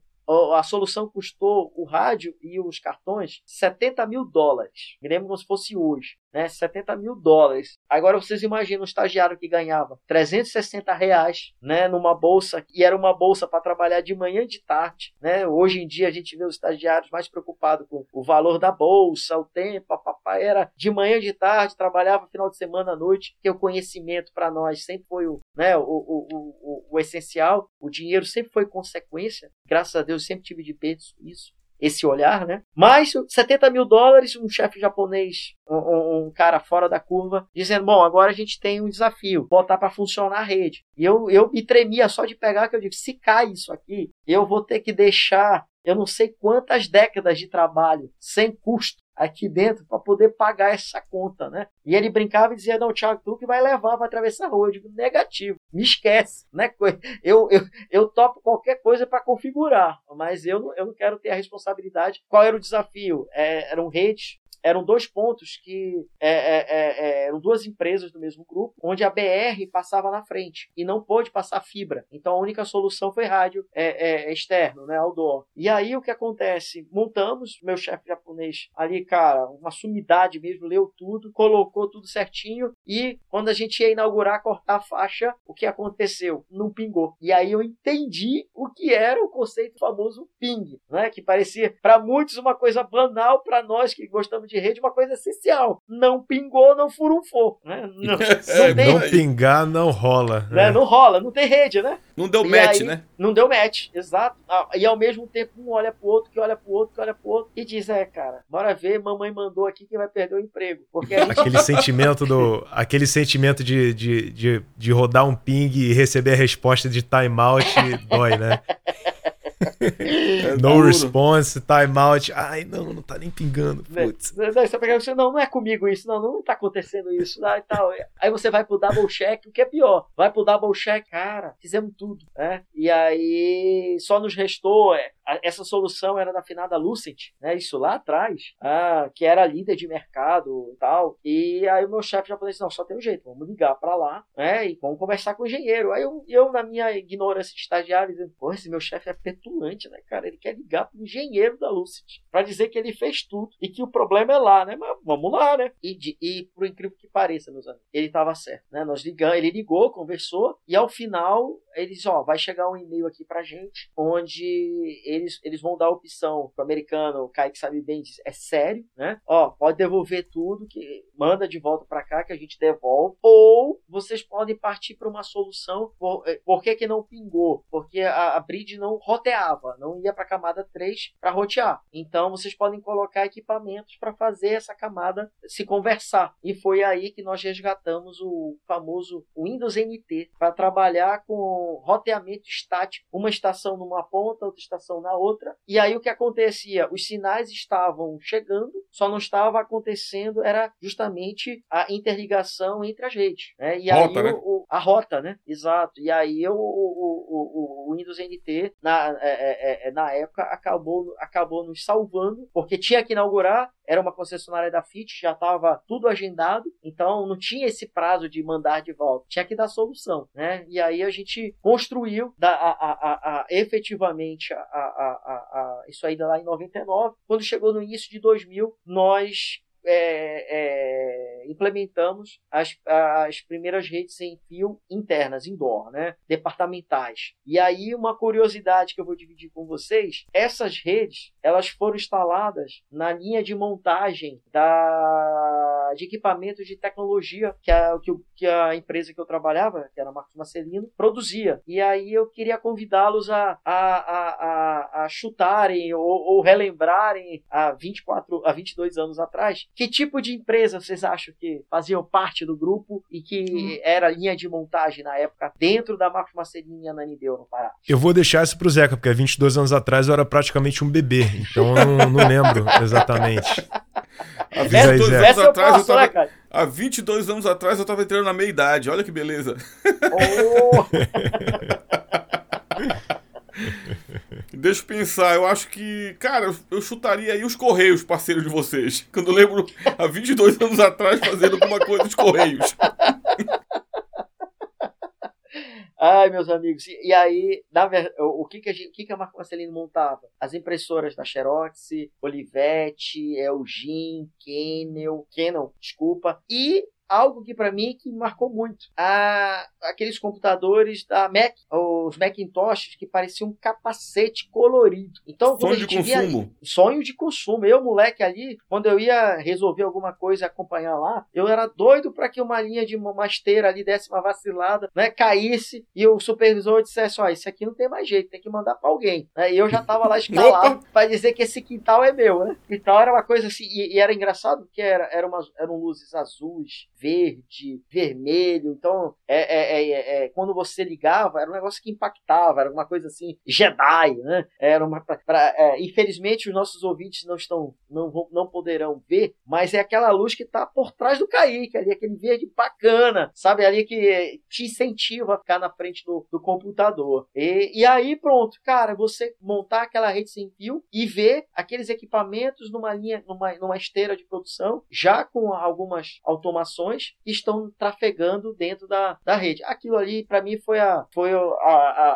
a solução custou o rádio e os cartões 70 mil dólares. Me lembro como se fosse hoje né, 70 mil dólares. Agora vocês imaginam um estagiário que ganhava 360 reais né, numa bolsa, e era uma bolsa para trabalhar de manhã e de tarde. Né? Hoje em dia a gente vê os estagiários mais preocupados com o valor da bolsa, o tempo, a papai era de manhã e de tarde, trabalhava final de semana à noite, que o conhecimento para nós sempre foi o, né, o, o, o, o essencial, o dinheiro sempre foi consequência, graças a Deus sempre tive de peito isso. Esse olhar, né? Mas 70 mil dólares, um chefe japonês, um, um, cara fora da curva, dizendo: bom, agora a gente tem um desafio, botar para funcionar a rede. E eu, eu me tremia só de pegar, que eu digo: se cai isso aqui, eu vou ter que deixar eu não sei quantas décadas de trabalho sem custo aqui dentro para poder pagar essa conta, né? E ele brincava e dizia: Não, Thiago, tu que vai levar para atravessar a rua. Eu digo: Negativo, me esquece, né? Eu, eu, eu topo qualquer coisa para configurar, mas eu não, eu não quero ter a responsabilidade. Qual era o desafio? É, eram redes eram dois pontos que é, é, é, é, eram duas empresas do mesmo grupo, onde a BR passava na frente e não pôde passar fibra. Então a única solução foi rádio é, externo, né, outdoor. E aí o que acontece? Montamos, meu chefe japonês ali, cara, uma sumidade mesmo, leu tudo, colocou tudo certinho e quando a gente ia inaugurar, cortar a faixa, o que aconteceu? Não pingou. E aí eu entendi o que era o conceito famoso ping, né, que parecia para muitos uma coisa banal, para nós que gostamos de de rede uma coisa essencial. Não pingou, não furunfou. Né? Não, é, não, tem, não pingar, não rola. Né? Não rola, não tem rede, né? Não deu e match, aí, né? Não deu match, exato. Ah, e ao mesmo tempo, um olha pro outro, que olha pro outro, que olha pro outro, e diz: É, cara, bora ver, mamãe mandou aqui que vai perder o emprego. Porque gente... Aquele sentimento do. Aquele sentimento de, de, de, de rodar um ping e receber a resposta de timeout dói, né? É no response, timeout. Ai, não, não tá nem pingando. Né, putz. Daí você pega você, não, não é comigo isso, não, não tá acontecendo isso. Né, e tal. Aí você vai pro double check, o que é pior? Vai pro double check, cara, fizemos tudo, né? E aí só nos restou é, essa solução era da finada Lucent, né? Isso lá atrás, ah, que era líder de mercado e tal. E aí o meu chefe já falou assim: não, só tem um jeito, vamos ligar para lá, né? E vamos conversar com o engenheiro. Aí eu, eu na minha ignorância de estagiário, dizendo, pô, esse meu chefe é petulante, né, cara? Ele quer ligar pro engenheiro da Lucent para dizer que ele fez tudo e que o problema é lá, né? Mas vamos lá, né? E, de, e por incrível que pareça, meus amigos, ele tava certo, né? Nós ligamos, ele ligou, conversou e ao final eles, ó, vai chegar um e-mail aqui pra gente onde eles, eles vão dar a opção pro americano, o Kaique sabe bem, diz, é sério, né? Ó, pode devolver tudo, que manda de volta para cá que a gente devolve, ou vocês podem partir para uma solução, por, eh, por que que não pingou? Porque a, a bridge não roteava, não ia para a camada 3 para rotear. Então vocês podem colocar equipamentos para fazer essa camada se conversar. E foi aí que nós resgatamos o famoso Windows NT para trabalhar com roteamento estático, uma estação numa ponta, outra estação na outra. E aí o que acontecia? Os sinais estavam chegando, só não estava acontecendo, era justamente a interligação entre as redes. Né? E rota, aí né? o, a rota, né? Exato. E aí o, o, o, o Windows NT, na, é, é, é, na época, acabou, acabou nos salvando, porque tinha que inaugurar, era uma concessionária da FIT, já estava tudo agendado, então não tinha esse prazo de mandar de volta, tinha que dar solução, né? E aí a gente construiu da, a, a, a, efetivamente a, a, isso aí lá em 99. Quando chegou no início de 2000, nós é, é, implementamos as, as primeiras redes sem fio internas, indoor, né? departamentais. E aí uma curiosidade que eu vou dividir com vocês, essas redes elas foram instaladas na linha de montagem da, de equipamentos de tecnologia que a, que, que a empresa que eu trabalhava, que era a Marcos Marcelino, produzia. E aí eu queria convidá-los a, a, a, a, chutarem ou, ou relembrarem há 24, há 22 anos atrás que tipo de empresa vocês acham que faziam parte do grupo e que hum. era linha de montagem na época dentro da Marcos Marcelino e Ananideu no Pará? Eu vou deixar isso pro Zeca, porque há 22 anos atrás eu era praticamente um bebê, então eu não, não lembro exatamente. Há 22 anos essa atrás eu, posso, eu tava, né, Há 22 anos atrás eu tava entrando na meia idade. Olha que beleza. Oh. Deixa eu pensar, eu acho que, cara, eu chutaria aí os Correios, parceiros de vocês. Quando eu lembro, há 22 anos atrás, fazendo alguma coisa dos Correios. Ai, meus amigos, e, aí, na o que que a, gente... o que que a Marco Marcelino montava? As impressoras da Xerox, Olivetti, Elgin, Kenel, Canon, desculpa, e algo que para mim que marcou muito. A, aqueles computadores da Mac, os Macintoshes que pareciam um capacete colorido. Então, sonho de consumo. Via, sonho de consumo. Eu, moleque ali, quando eu ia resolver alguma coisa e acompanhar lá, eu era doido para que uma linha de uma esteira ali desse uma vacilada, né, caísse e o supervisor dissesse, ó, oh, esse aqui não tem mais jeito, tem que mandar para alguém. Né? E eu já tava lá escalado para dizer que esse quintal é meu, né? Então era uma coisa assim, e, e era engraçado porque era, era uma, eram luzes azuis, verde, vermelho. Então, é, é, é, é, quando você ligava, era um negócio que impactava, era uma coisa assim, Jedi, né? Era uma. Pra, pra, é, infelizmente, os nossos ouvintes não estão, não, vão, não poderão ver, mas é aquela luz que está por trás do Kaique, ali, aquele verde bacana, sabe? Ali que te incentiva a ficar na frente do, do computador. E, e aí, pronto, cara, você montar aquela rede sem fio e ver aqueles equipamentos numa linha, numa, numa esteira de produção, já com algumas automações que estão trafegando dentro da, da rede. Aquilo ali, para mim, foi, a, foi a, a,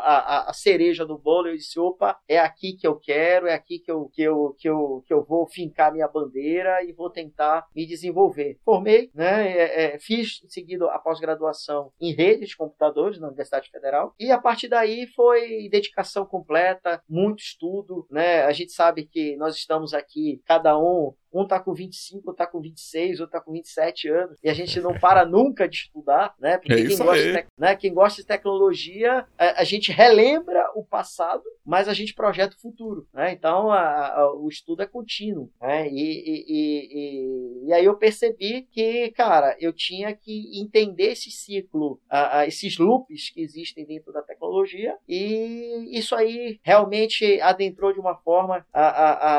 a, a cereja do bolo. Eu disse, opa, é aqui que eu quero, é aqui que eu, que eu, que eu, que eu vou fincar minha bandeira e vou tentar me desenvolver. Formei, né, é, é, fiz em seguida a pós-graduação em redes de computadores na Universidade Federal e a partir daí foi dedicação completa, muito estudo, né? A gente sabe que nós estamos aqui, cada um um tá com 25, outro tá com 26, outro tá com 27 anos, e a gente não para nunca de estudar, né? Porque é quem, gosta de, né? quem gosta de tecnologia, a, a, gente relembra o passado, mas a gente projeta o futuro, né? Então, a, a, o estudo é contínuo, né? E, e, e, e, aí eu percebi que, cara, eu tinha que entender esse ciclo, esses loops que existem dentro da tecnologia, e isso aí realmente adentrou de uma forma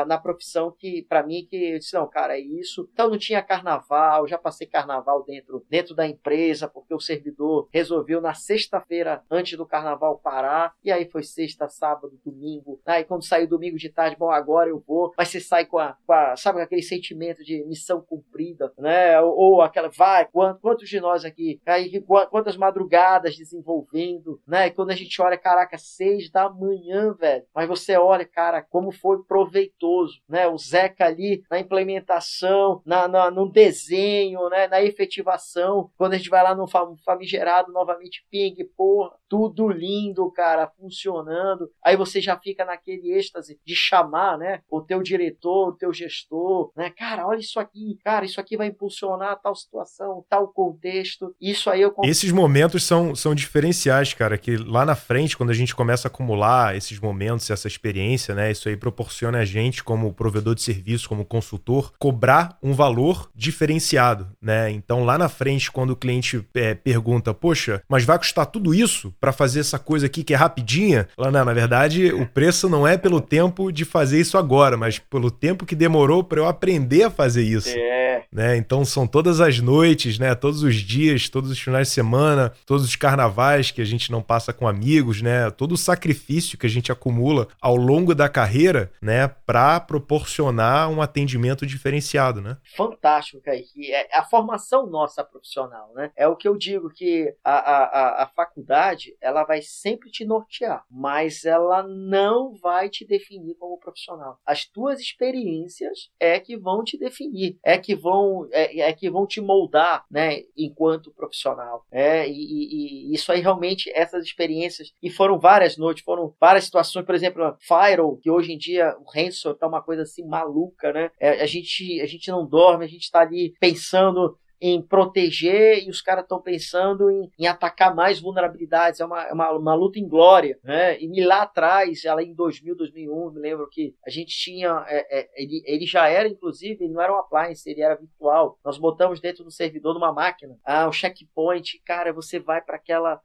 na profissão que, para mim, que disse, não, cara, é isso. Então não tinha carnaval, já passei carnaval dentro, dentro da empresa, porque o servidor resolveu na sexta-feira, antes do carnaval, parar. E aí foi sexta, sábado, domingo. Aí quando saiu domingo de tarde, bom, agora eu vou. Mas você sai com a, com a sabe, aquele sentimento de missão cumprida, né? Ou, ou aquela, vai, quantos de nós aqui, aí quantas madrugadas desenvolvendo, né? E quando a gente olha, caraca, seis da manhã, velho. Mas você olha, cara, como foi proveitoso, né? O Zeca ali na implementação, na, na, no desenho, né, na efetivação. Quando a gente vai lá no famigerado, novamente ping, porra, tudo lindo, cara, funcionando. Aí você já fica naquele êxtase de chamar, né, o teu diretor, o teu gestor, né, cara, olha isso aqui, cara, isso aqui vai impulsionar tal situação, tal contexto. Isso aí eu Esses momentos são, são diferenciais, cara, que lá na frente, quando a gente começa a acumular esses momentos, essa experiência, né, isso aí proporciona a gente como provedor de serviço, como consultor consultor cobrar um valor diferenciado, né? Então lá na frente, quando o cliente é, pergunta, poxa, mas vai custar tudo isso para fazer essa coisa aqui que é rapidinha? Lá, não, na verdade, o preço não é pelo tempo de fazer isso agora, mas pelo tempo que demorou para eu aprender a fazer isso. É. Né? Então são todas as noites, né? Todos os dias, todos os finais de semana, todos os carnavais que a gente não passa com amigos, né? Todo o sacrifício que a gente acumula ao longo da carreira, né? Para proporcionar um atendimento atendimento diferenciado, né? Fantástico, Kaique. É a formação nossa profissional, né? É o que eu digo que a, a, a faculdade, ela vai sempre te nortear, mas ela não vai te definir como profissional. As tuas experiências é que vão te definir, é que vão, é, é que vão te moldar, né? Enquanto profissional. É, e, e, e isso aí realmente, essas experiências, e foram várias noites, foram várias situações, por exemplo, Firewall, que hoje em dia o Ransom tá uma coisa assim maluca, né? É, a gente, a gente não dorme, a gente está ali pensando em proteger e os caras estão pensando em, em, atacar mais vulnerabilidades. É uma, é uma, uma, luta em glória. Né? E lá atrás, ela em 2000, 2001, me lembro que a gente tinha. É, é, ele, ele já era, inclusive, ele não era um appliance, ele era virtual. Nós botamos dentro do servidor, numa máquina, ah, um checkpoint. Cara, você vai para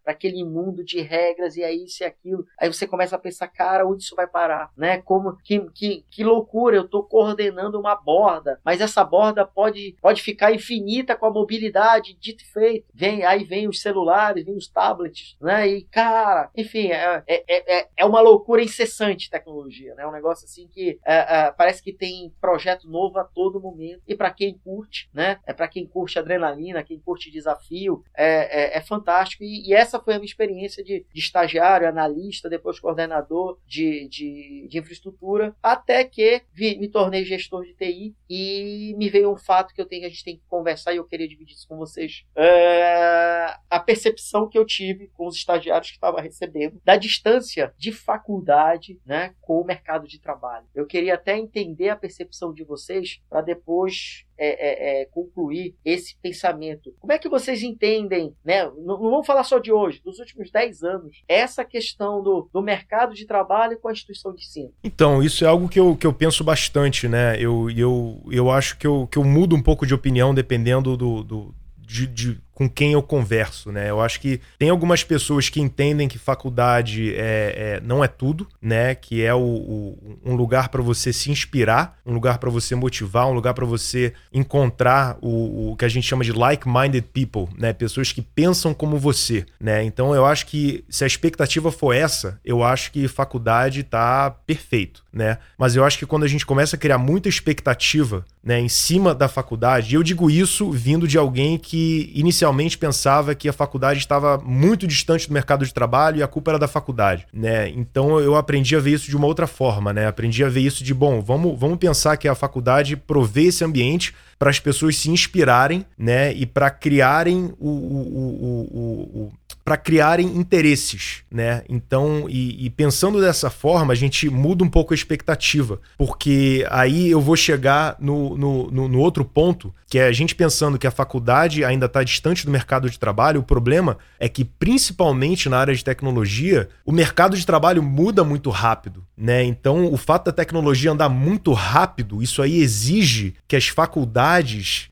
aquele mundo de regras e é isso e aquilo. Aí você começa a pensar, cara, onde isso vai parar? Né? Como, que, que, que loucura, eu estou coordenando uma borda, mas essa borda pode, pode ficar infinita com a mobilidade, dito e feito. Vem, aí vem os celulares, vem os tablets, né? E, cara, enfim, é, é, é, é uma loucura incessante tecnologia, né? Um negócio assim que é, é, parece que tem projeto novo a todo momento. E para quem curte, né? É para quem curte adrenalina, quem curte desafio, é, é, é fantástico. E, e, essa foi a minha experiência de, de estagiário, analista, depois coordenador de, de, de infraestrutura, até que vi, me tornei gestor de TI e me veio um fato que eu tenho, a gente tem que conversar e eu queria queria dividir isso com vocês. É, a percepção que eu tive com os estagiários que estava recebendo da distância de faculdade né, com o mercado de trabalho. Eu queria até entender a percepção de vocês para depois é, é, é, concluir esse pensamento. Como é que vocês entendem, né? Não, não, vamos falar só de hoje, dos últimos 10 anos, essa questão do, do mercado de trabalho com a instituição de ensino? Então, isso é algo que eu, que eu penso bastante, né? Eu, eu, eu acho que eu, que eu mudo um pouco de opinião dependendo do, do de, de com quem eu converso, né? Eu acho que tem algumas pessoas que entendem que faculdade é, é não é tudo, né? Que é o, o um lugar para você se inspirar, um lugar para você motivar, um lugar para você encontrar o, o, que a gente chama de like-minded people, né? Pessoas que pensam como você, né? Então eu acho que se a expectativa for essa, eu acho que faculdade tá perfeito, né? Mas eu acho que quando a gente começa a criar muita expectativa, né, em cima da faculdade, e eu digo isso vindo de alguém que inicialmente inicialmente pensava que a faculdade estava muito distante do mercado de trabalho e a culpa era da faculdade, né? Então eu aprendi a ver isso de uma outra forma, né? Aprendi a ver isso de bom, vamos, vamos pensar que a faculdade provê esse ambiente para as pessoas se inspirarem, né? E para criarem o, o, o, o para criarem interesses, né? Então, e, e, pensando dessa forma, a gente muda um pouco a expectativa, porque aí eu vou chegar no, no, no, no outro ponto, que é a gente pensando que a faculdade ainda está distante do mercado de trabalho. O problema é que, principalmente na área de tecnologia, o mercado de trabalho muda muito rápido, né? Então, o fato da tecnologia andar muito rápido, isso aí exige que as faculdades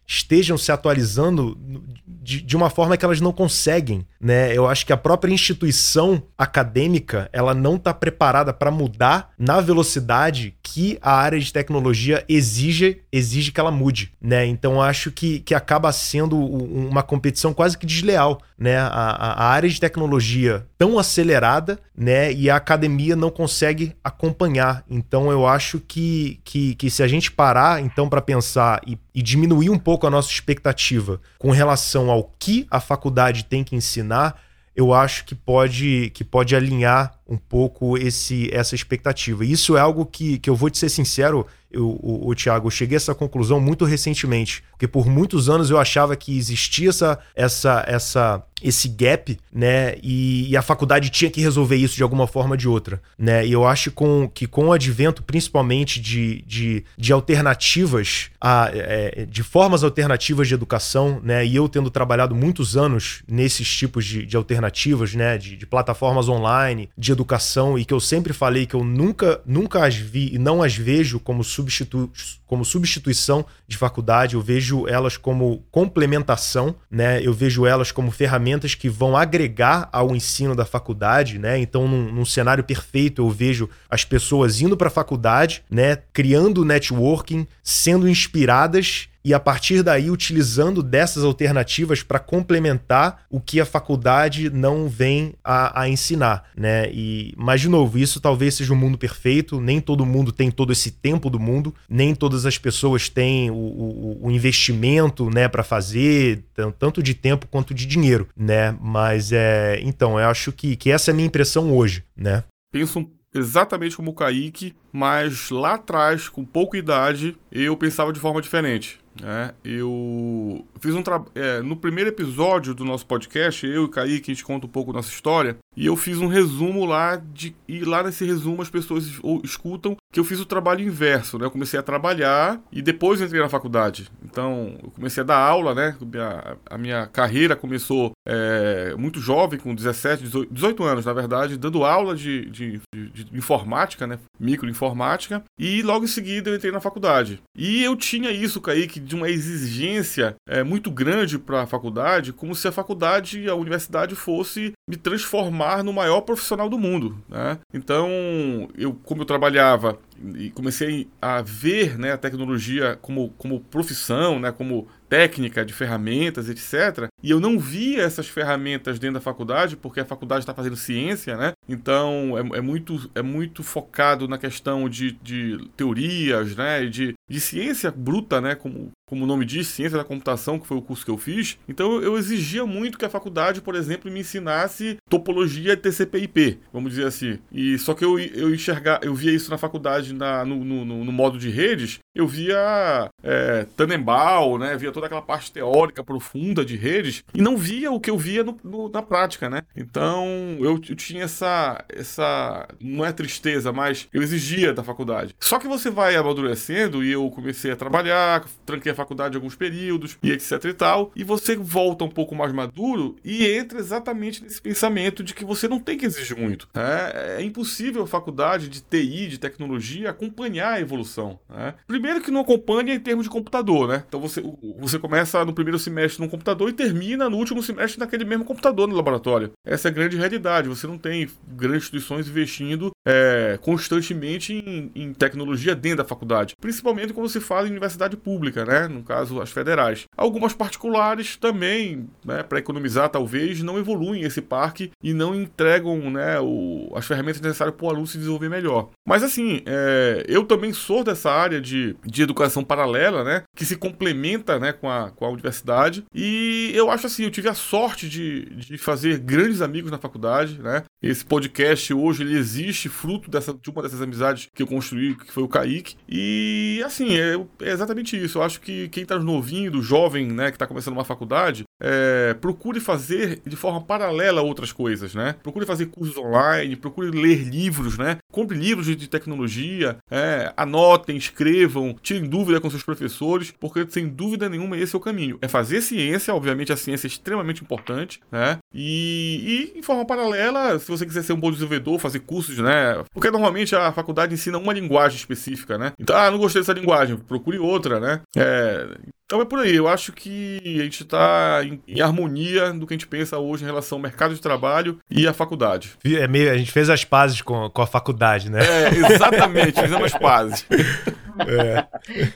estejam se atualizando de, de, uma forma que elas não conseguem, né? Eu acho que a própria instituição acadêmica ela não está preparada para mudar na velocidade que a área de tecnologia exige exige que ela mude, né? Então acho que, que acaba sendo uma competição quase que desleal, né? A, a área de tecnologia tão acelerada, né? E a academia não consegue acompanhar. Então eu acho que, que, que se a gente parar então para pensar e, e diminuir um pouco a nossa expectativa com relação ao que a faculdade tem que ensinar, eu acho que pode, que pode alinhar um pouco esse, essa expectativa. Isso é algo que, que eu vou te ser sincero, eu, o, o Thiago, eu cheguei a essa conclusão muito recentemente, porque por muitos anos eu achava que existia essa, essa, essa, esse gap, né? E, e, a faculdade tinha que resolver isso de alguma forma ou de outra, né? E eu acho com, que com o advento, principalmente de, de, de alternativas, a, é, de formas alternativas de educação, né? E eu tendo trabalhado muitos anos nesses tipos de, de alternativas, né? De, de plataformas online, de educação, e que eu sempre falei que eu nunca, nunca as vi e não as vejo como substitu como substituição de faculdade, eu vejo elas como complementação, né? Eu vejo elas como ferramentas que vão agregar ao ensino da faculdade, né? Então, num, num cenário perfeito, eu vejo as pessoas indo para a faculdade, né? Criando networking, sendo inspiradas e a partir daí utilizando dessas alternativas para complementar o que a faculdade não vem a, a, ensinar, né? E mas de novo, isso talvez seja um mundo perfeito. Nem todo mundo tem todo esse tempo do mundo, nem todas as pessoas têm o, o, o investimento, né, para fazer tanto de tempo quanto de dinheiro, né? Mas é, então eu acho que, que essa é a minha impressão hoje, né? Penso exatamente como o Kaique, mas lá atrás, com pouca idade, eu pensava de forma diferente. É, eu fiz um trabalho. É, no primeiro episódio do nosso podcast, eu e Kaique, a gente conta um pouco nossa história. E eu fiz um resumo lá de. E lá nesse resumo as pessoas escutam que eu fiz o trabalho inverso, né? Eu comecei a trabalhar e depois entrei na faculdade. Então, eu comecei a dar aula, né? A, minha carreira começou é, muito jovem, com 17, 18, 18, anos, na verdade, dando aula de, de, de, de informática, né? Microinformática. E logo em seguida eu entrei na faculdade. E eu tinha isso, Kaique, de uma exigência é, muito grande para a faculdade, como se a faculdade, a universidade fosse me transformar no maior profissional do mundo. Né? Então, eu, como eu trabalhava e comecei a ver né, a tecnologia como, como profissão, né, como técnica de ferramentas, etc. E eu não via essas ferramentas dentro da faculdade, porque a faculdade está fazendo ciência, né? Então é, é muito, é muito focado na questão de, de teorias, né? De, de ciência bruta, né? Como, como o nome diz, ciência da computação, que foi o curso que eu fiz. Então eu exigia muito que a faculdade, por exemplo, me ensinasse topologia TCP/IP, vamos dizer assim. E só que eu, eu enxergar, eu via isso na faculdade na, no, no, no modo de redes, eu via é, Tannenbaum, né? Via toda aquela parte teórica profunda de redes e não via o que eu via no, no, na prática, né? Então eu, eu, tinha essa, essa. Não é tristeza, mas eu exigia da faculdade. Só que você vai amadurecendo e eu comecei a trabalhar, tranquei a faculdade alguns períodos e etc e tal, e você volta um pouco mais maduro e entra exatamente nesse pensamento de que você não tem que exigir muito. Né? É impossível a faculdade de TI, de tecnologia, acompanhar a evolução. Né? Primeiro que não acompanha em termos de computador, né? Então você, você começa no primeiro semestre num computador e termina no último semestre naquele mesmo computador no laboratório. Essa é a grande realidade. Você não tem grandes instituições investindo é, constantemente em, em, tecnologia dentro da faculdade. Principalmente quando se fala em universidade pública, né? No caso, as federais. Algumas particulares também, né, para economizar talvez, não evoluem esse parque e não entregam né, o, as ferramentas necessárias para o aluno se desenvolver melhor. Mas assim, é, eu também sou dessa área de, de educação paralela, né? Que se complementa né, com, a, com a universidade. E eu acho assim, eu tive a sorte de, de fazer grandes amigos na faculdade, né? Esse podcast hoje ele existe fruto dessa, de uma dessas amizades que eu construí, que foi o Kaique. E assim, é, é exatamente isso. Eu acho que quem tá novinho, do jovem, né, que tá começando uma faculdade, é, procure fazer de forma paralela outras coisas, né? Procure fazer cursos online, procure ler livros, né? Compre livros de tecnologia, é, anotem, escrevam, tirem dúvida com seus professores, porque sem dúvida nenhuma esse é o caminho. É fazer ciência, obviamente a ciência é extremamente importante, né? E, e em forma paralela, se você quiser ser um bom desenvolvedor, fazer cursos, né? Porque normalmente a faculdade ensina uma linguagem específica, né? Então, ah, não gostei dessa linguagem, procure outra, né? É, então é por aí, eu acho que a gente está em, em, harmonia do que a gente pensa hoje em relação ao mercado de trabalho e à faculdade. É meio, a gente fez as pazes com, com a faculdade, né? É, exatamente, fizemos as pazes. É.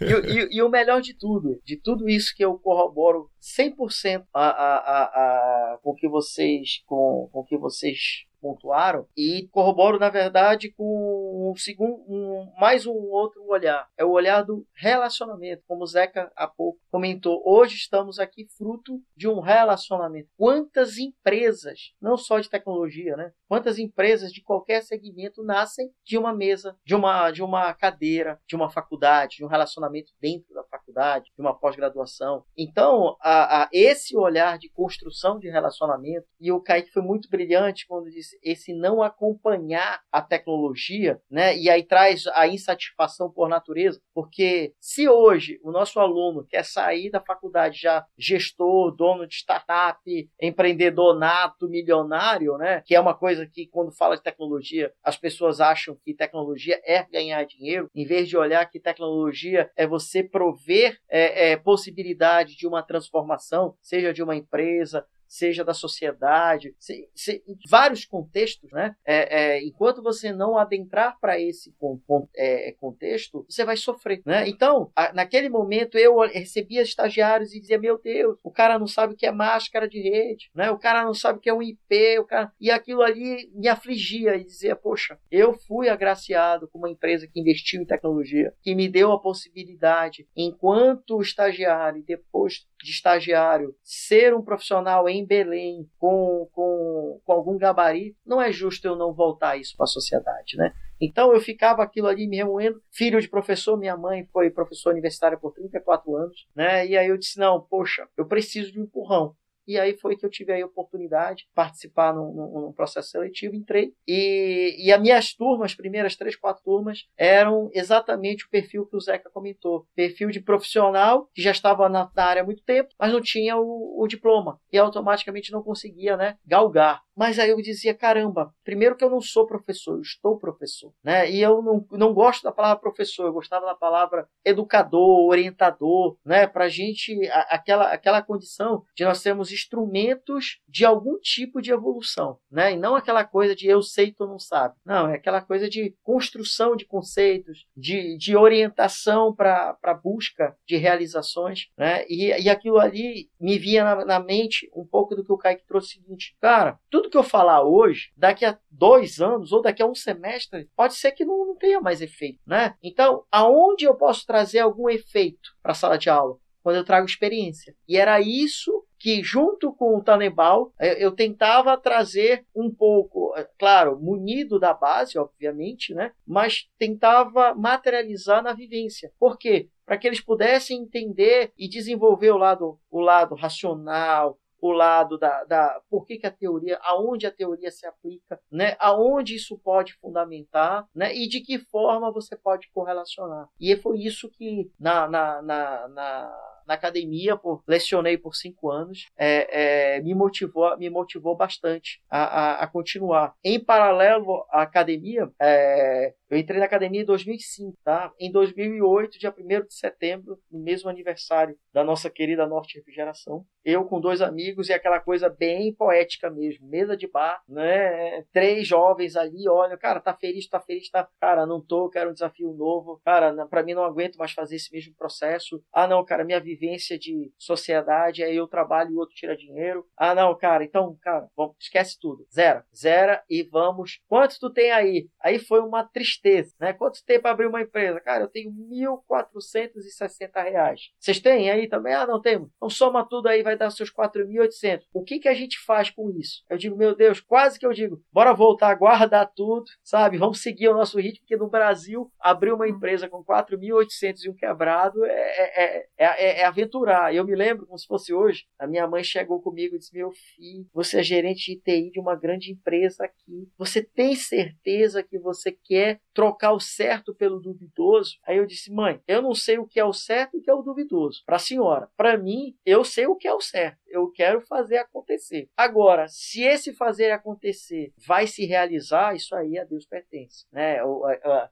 E, e, e, o melhor de tudo, de tudo isso que eu corroboro 100% a, a, a, a, com que vocês com, com que vocês pontuaram e corroboro na verdade com um segundo um, mais um outro olhar. É o olhar do relacionamento como o Zeca há pouco comentou. Hoje estamos aqui fruto de um relacionamento. Quantas empresas não só de tecnologia né? Quantas empresas de qualquer segmento nascem de uma mesa de uma de uma cadeira de uma faculdade de um relacionamento dentro da faculdade de uma pós-graduação então a, a esse olhar de construção de relacionamento e o Kaique foi muito brilhante quando disse esse não acompanhar a tecnologia, né? E aí traz a insatisfação por natureza, porque se hoje o nosso aluno quer sair da faculdade já gestor, dono de startup, empreendedor nato, milionário, né? Que é uma coisa que quando fala de tecnologia, as pessoas acham que tecnologia é ganhar dinheiro, em vez de olhar que tecnologia é você prover é, é, possibilidade de uma transformação, seja de uma empresa, seja da sociedade, se, se, em vários contextos, né? É, é, enquanto você não adentrar para esse con, con, é, contexto, você vai sofrer, né? Então, a, naquele momento eu recebia estagiários e dizia, meu Deus, o cara não sabe o que é máscara de rede, né? O cara não sabe o que é um IP, o cara... e aquilo ali me afligia e dizia, poxa, eu fui agraciado com uma empresa que investiu em tecnologia, que me deu a possibilidade, enquanto estagiário e depois de estagiário, ser um profissional em Belém com, com, com algum gabarito, não é justo eu não voltar isso para a sociedade, né? Então eu ficava aquilo ali me remoendo. Filho de professor, minha mãe foi professora universitária por 34 anos, né? E aí eu disse: não, poxa, eu preciso de um empurrão. E aí foi que eu tive a oportunidade de participar num, num, processo seletivo, entrei. E, e as minhas turmas, as primeiras três, quatro turmas, eram exatamente o perfil que o Zeca comentou. Perfil de profissional que já estava na, na área há muito tempo, mas não tinha o, o diploma. E automaticamente não conseguia né, galgar. Mas aí eu dizia, caramba, primeiro que eu não sou professor, eu estou professor. Né? E eu não, não gosto da palavra professor, eu gostava da palavra educador, orientador, né? Para a gente, aquela, aquela condição de nós termos instrumentos de algum tipo de evolução, né? E não aquela coisa de eu sei, tu não sabe. Não, é aquela coisa de construção de conceitos, de, de orientação para a busca de realizações, né? E, e aquilo ali me vinha na, na mente um pouco do que o Kaique trouxe o seguinte, cara, tudo que eu falar hoje, daqui a dois anos ou daqui a um semestre, pode ser que não, não tenha mais efeito, né? Então, aonde eu posso trazer algum efeito para a sala de aula? Quando eu trago experiência. E era isso que junto com o Tanebal eu tentava trazer um pouco, é, claro, munido da base, obviamente, né? Mas tentava materializar na vivência. Por quê? Para que eles pudessem entender e desenvolver o lado, o lado racional, o lado da, da por que, que, a teoria, aonde a teoria se aplica, né? aonde isso pode fundamentar né? e de que forma você pode correlacionar. E foi isso que na, na, na, na na academia, por, lecionei por cinco anos, é, é, me, motivou, me motivou bastante a, a, a, continuar. Em paralelo à academia, é, eu entrei na academia em 2005, tá? Em 2008, dia 1 de setembro, no mesmo aniversário da nossa querida Norte Refrigeração, eu com dois amigos e aquela coisa bem poética mesmo, mesa de bar, né? Três jovens ali, olha, cara, tá feliz, tá feliz, tá, cara, não tô, quero um desafio novo, cara, para mim não aguento mais fazer esse mesmo processo. Ah, não, cara, minha vivência de sociedade é eu trabalho e o outro tira dinheiro. Ah, não, cara, então, cara, esquece tudo, zero, zero e vamos. Quanto tu tem aí? Aí foi uma tristeza, né? Quanto tem para abrir uma empresa? Cara, eu tenho 1.460 reais. Vocês têm aí também? Ah, não temos. Então soma tudo aí, vai dar seus 4.800. O que que a gente faz com isso? Eu digo, meu Deus, quase que eu digo, bora voltar, guardar tudo, sabe? Vamos seguir o nosso ritmo, porque no Brasil abrir uma empresa com 4.800 e um quebrado é, é, é, é, aventurar. Eu me lembro como se fosse hoje, a minha mãe chegou comigo e disse, meu filho, você é gerente de TI de uma grande empresa aqui. Você tem certeza que você quer trocar o certo pelo duvidoso? Aí eu disse, mãe, eu não sei o que é o certo e o que é o duvidoso. Para a senhora, para mim, eu sei o que é o certo. Eu quero fazer acontecer. Agora, se esse fazer acontecer vai se realizar, isso aí a Deus pertence, né?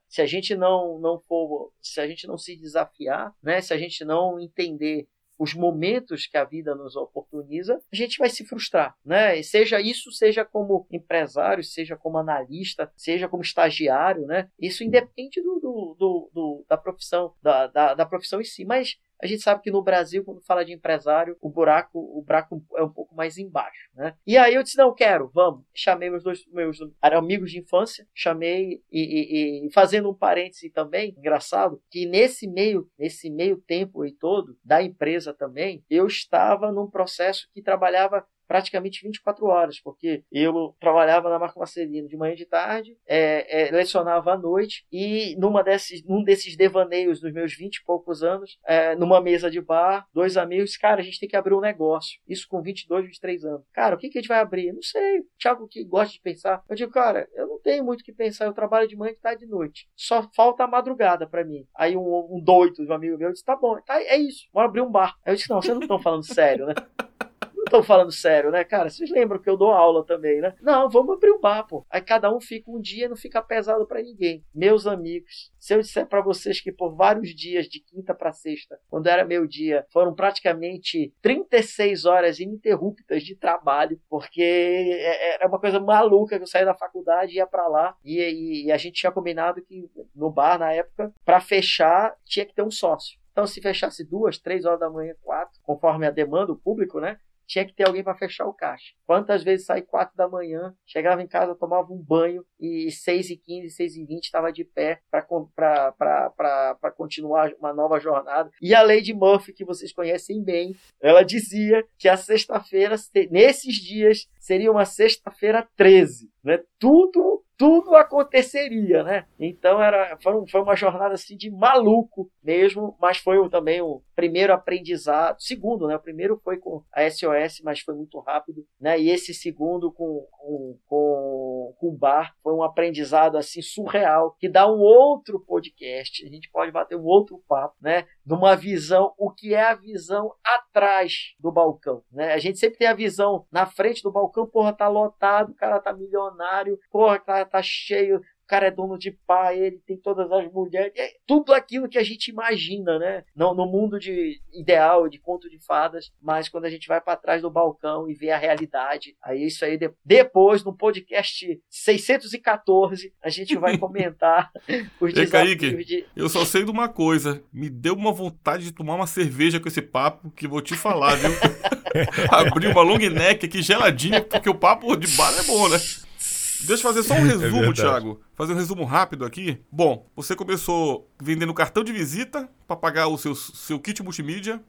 Se a gente não não for, se a gente não se desafiar, né? Se a gente não entender os momentos que a vida nos oportuniza, a gente vai se frustrar, né? E seja isso, seja como empresário, seja como analista, seja como estagiário, né? Isso independe do, do, do, do da profissão, da, da, da profissão em si, mas a gente sabe que no Brasil, quando fala de empresário, o buraco, o buraco é um pouco mais embaixo, né? E aí eu disse, não, quero, vamos. Chamei meus dois meus amigos de infância, chamei e, e, e fazendo um parêntese também, engraçado, que nesse meio, nesse meio tempo e todo da empresa também, eu estava num processo que trabalhava praticamente 24 horas, porque eu trabalhava na Marco Marcelino de manhã e de tarde, é, é, lecionava à noite e numa desses, num desses devaneios dos meus 20 e poucos anos, é, numa mesa de bar, dois amigos, cara, a gente tem que abrir um negócio. Isso com 22, 23 anos. Cara, o que, que a gente vai abrir? Não sei. Thiago que gosta de pensar. Eu digo, cara, eu não tenho muito o que pensar, eu trabalho de manhã e tarde de noite. Só falta a madrugada para mim. Aí um, um doido, um amigo meu, disse, tá bom, tá, é isso, bora abrir um bar. Aí eu disse, não, vocês não estão falando sério, né? estão falando sério, né, cara? Vocês lembram que eu dou aula também, né? Não, vamos abrir um bar, pô. Aí cada um fica um dia, não fica pesado para ninguém. Meus amigos, se eu disser para vocês que por vários dias, de quinta para sexta, quando era meu dia, foram praticamente 36 horas ininterruptas de trabalho, porque é, é, era uma coisa maluca que eu saía da faculdade, ia para lá, e, e a gente tinha combinado que no bar, na época, para fechar, tinha que ter um sócio. Então, se fechasse duas, três horas da manhã, quatro, conforme a demanda, o público, né? Tinha que ter alguém para fechar o caixa. Quantas vezes saí quatro da manhã, chegava em casa, tomava um banho e seis e quinze, seis e vinte estava de pé para continuar uma nova jornada. E a Lady Murphy, que vocês conhecem bem, ela dizia que a sexta-feira, nesses dias, seria uma sexta-feira 13. Né? Tudo tudo aconteceria, né? Então era, foi, foi, uma jornada assim de maluco mesmo, mas foi também o primeiro aprendizado, segundo, né? O primeiro foi com a SOS, mas foi muito rápido, né? E esse segundo com, com, com, com o bar foi um aprendizado assim surreal, que dá um outro podcast, a gente pode bater um outro papo, né? De uma visão, o que é a visão atrás do balcão, né? A gente sempre tem a visão na frente do balcão, porra, tá lotado, o cara tá milionário, porra, tá tá cheio, cara é dono de pai, ele tem todas as mulheres, é tudo aquilo que a gente imagina, né? No, no mundo de ideal, de conto de fadas, mas quando a gente vai para trás do balcão e vê a realidade, aí isso aí de, depois no podcast 614 a gente vai comentar os Ei, desafios Kaique, de Eu só sei de uma coisa. Me deu uma vontade de tomar uma cerveja com esse papo que vou te falar, viu? Abri uma long neck aqui geladinha, porque o papo de bar é bom, né? Deixa eu fazer só um resumo, verdade. Thiago. Fazer um resumo rápido aqui. Bom, você começou vendendo cartão de visita para pagar o seu, seu kit multimídia.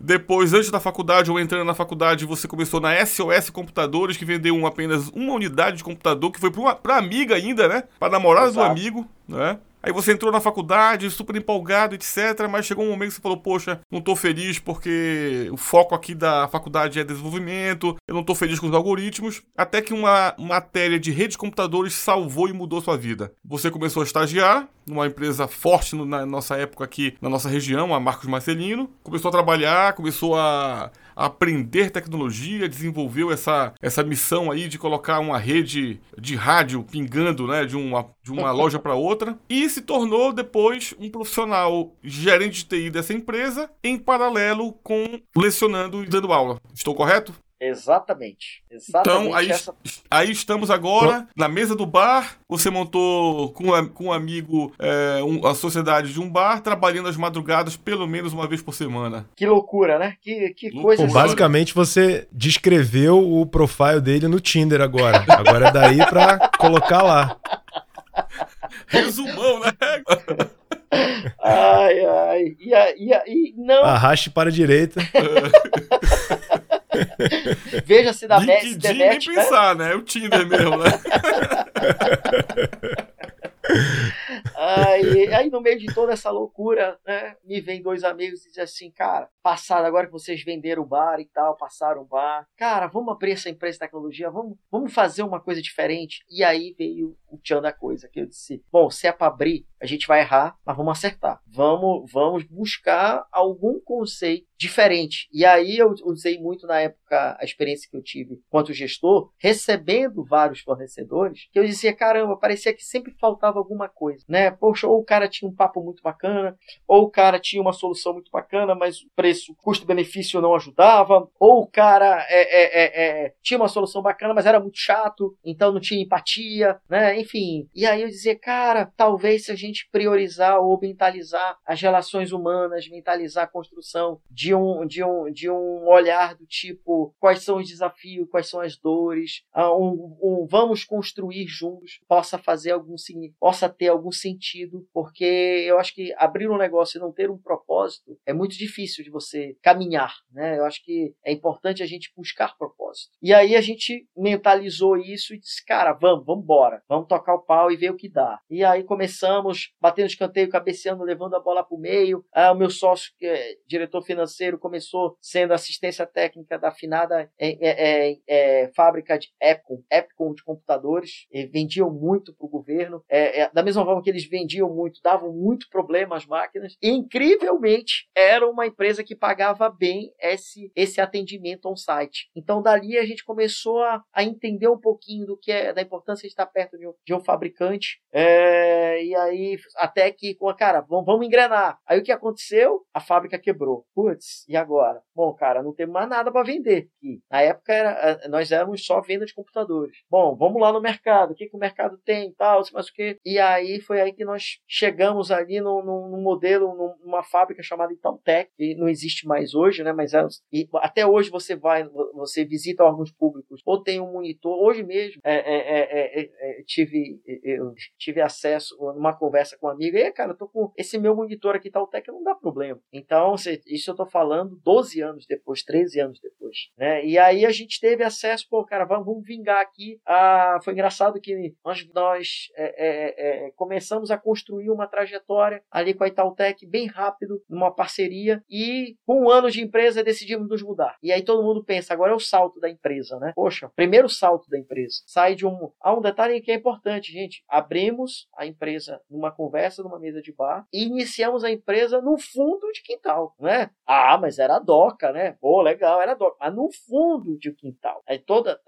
Depois, antes da faculdade ou entrando na faculdade, você começou na SOS Computadores, que vendeu um- apenas uma unidade de computador, que foi pra amiga ainda, né? Pra namorada do amigo, né? Aí você entrou na faculdade, super empolgado, etc. Mas chegou um momento que você falou, poxa, não tô feliz porque o foco aqui da faculdade é desenvolvimento, eu não tô feliz com os algoritmos. Até que uma matéria de rede de computadores salvou e mudou sua vida. Você começou a estagiar numa empresa forte na nossa época aqui, na nossa região, a Marcos Marcelino. Começou a trabalhar, começou a aprender tecnologia, desenvolveu essa, essa missão aí de colocar uma rede de rádio pingando, né, de uma, de uma loja para outra e se tornou depois um profissional gerente de TI dessa empresa em paralelo com lecionando e dando aula. Estou correto? Exatamente. Exatamente Então, aí, essa aí estamos agora na mesa do bar. Você montou com, a- com um amigo é, um- a sociedade de um bar, trabalhando às madrugadas pelo menos uma vez por semana. Que loucura, né? Que, que Loucura. coisa. Pô, basicamente você descreveu o profile dele no Tinder agora. Agora é daí pra colocar lá. Resumão, né? Ai, ai. E, e, e não, Arraste para a direita. veja se LinkedIn der nem match, né? pensar, né? É o Tinder mesmo, né? Aí, aí no meio de toda essa loucura, né, me vem dois amigos e dizem assim, cara, passado agora que vocês venderam o bar e tal, passaram o bar, cara, vamos abrir essa empresa de tecnologia, vamos, vamos fazer uma coisa diferente. E aí veio o tchan da coisa, que eu disse, bom, se é para abrir, a gente vai errar, mas vamos acertar. Vamos, vamos buscar algum conceito diferente. E aí eu usei muito na época a experiência que eu tive quanto gestor, recebendo vários fornecedores, que eu dizia, caramba, parecia que sempre faltava alguma coisa, né? Poxa, ou o cara tinha um papo muito bacana, ou o cara tinha uma solução muito bacana, mas o preço, custo-benefício não ajudava, ou o cara é, é, é, é, tinha uma solução bacana, mas era muito chato, então não tinha empatia, né? Enfim. E aí eu dizia, cara, talvez se a gente priorizar ou mentalizar as relações humanas, mentalizar a construção de um, de um, de um olhar do tipo quais são os desafios, quais são as dores, ah, um, um vamos construir juntos, possa fazer algum possa ter algum sentido, porque eu acho que abrir um negócio e não ter um propósito é muito difícil de você caminhar, né? Eu acho que é importante a gente buscar propósito. E aí a gente mentalizou isso e disse, cara, vamos, vamos embora, vamos tocar o pau e ver o que dá. E aí começamos batendo escanteio, cabeceando, levando a bola para o meio. Ah, o meu sócio, que é diretor financeiro, começou sendo assistência técnica da afinada é, é, fábrica de Epcom, Epcom de computadores. E vendiam muito para o governo. É, é, da mesma forma que eles vendiam muito, davam muito problema às máquinas. E, incrivelmente, era uma empresa que pagava bem esse, esse atendimento on-site. Então, dali a gente começou a, a entender um pouquinho do que é da importância de estar perto de um, de um fabricante. É, e aí, até que, cara, vamos, vamos engrenar. Aí o que aconteceu? A fábrica quebrou. Putz, e agora? Bom, cara, não temos mais nada para vender. E, na época, era, nós éramos só venda de computadores. Bom, vamos lá no mercado. O que, que o mercado tem tal, mas o que. E aí foi aí que nós chegamos ali num, modelo, num- numa fábrica chamada Itautec, que não existe mais hoje, né? Mas era, e até hoje você vai, você visita órgãos públicos, ou tem um monitor. Hoje mesmo, é, é, é, é, é, tive, eu tive acesso numa conversa com um amigo, e cara, eu tô com esse meu monitor aqui, Itautec, não dá problema. Então, isso eu tô falando 12 anos depois, 13 anos depois, né? E aí a gente teve acesso, pô, cara, vamos, vamos vingar aqui. Ah, foi engraçado que nós, nós é, é, é, começamos a construir uma trajetória ali com a Itautec bem rápido, numa parceria, e com um ano de empresa decidimos nos mudar. E aí todo mundo pensa, agora é o salto da empresa, né? Poxa, primeiro salto da empresa. Sai de um. Há um detalhe que é importante, gente. Abrimos a empresa numa conversa, numa mesa de bar, e iniciamos a empresa no fundo de quintal, né? Ah, mas era doca, né? Pô, legal, era doca. mas no fundo de quintal. Aí toda,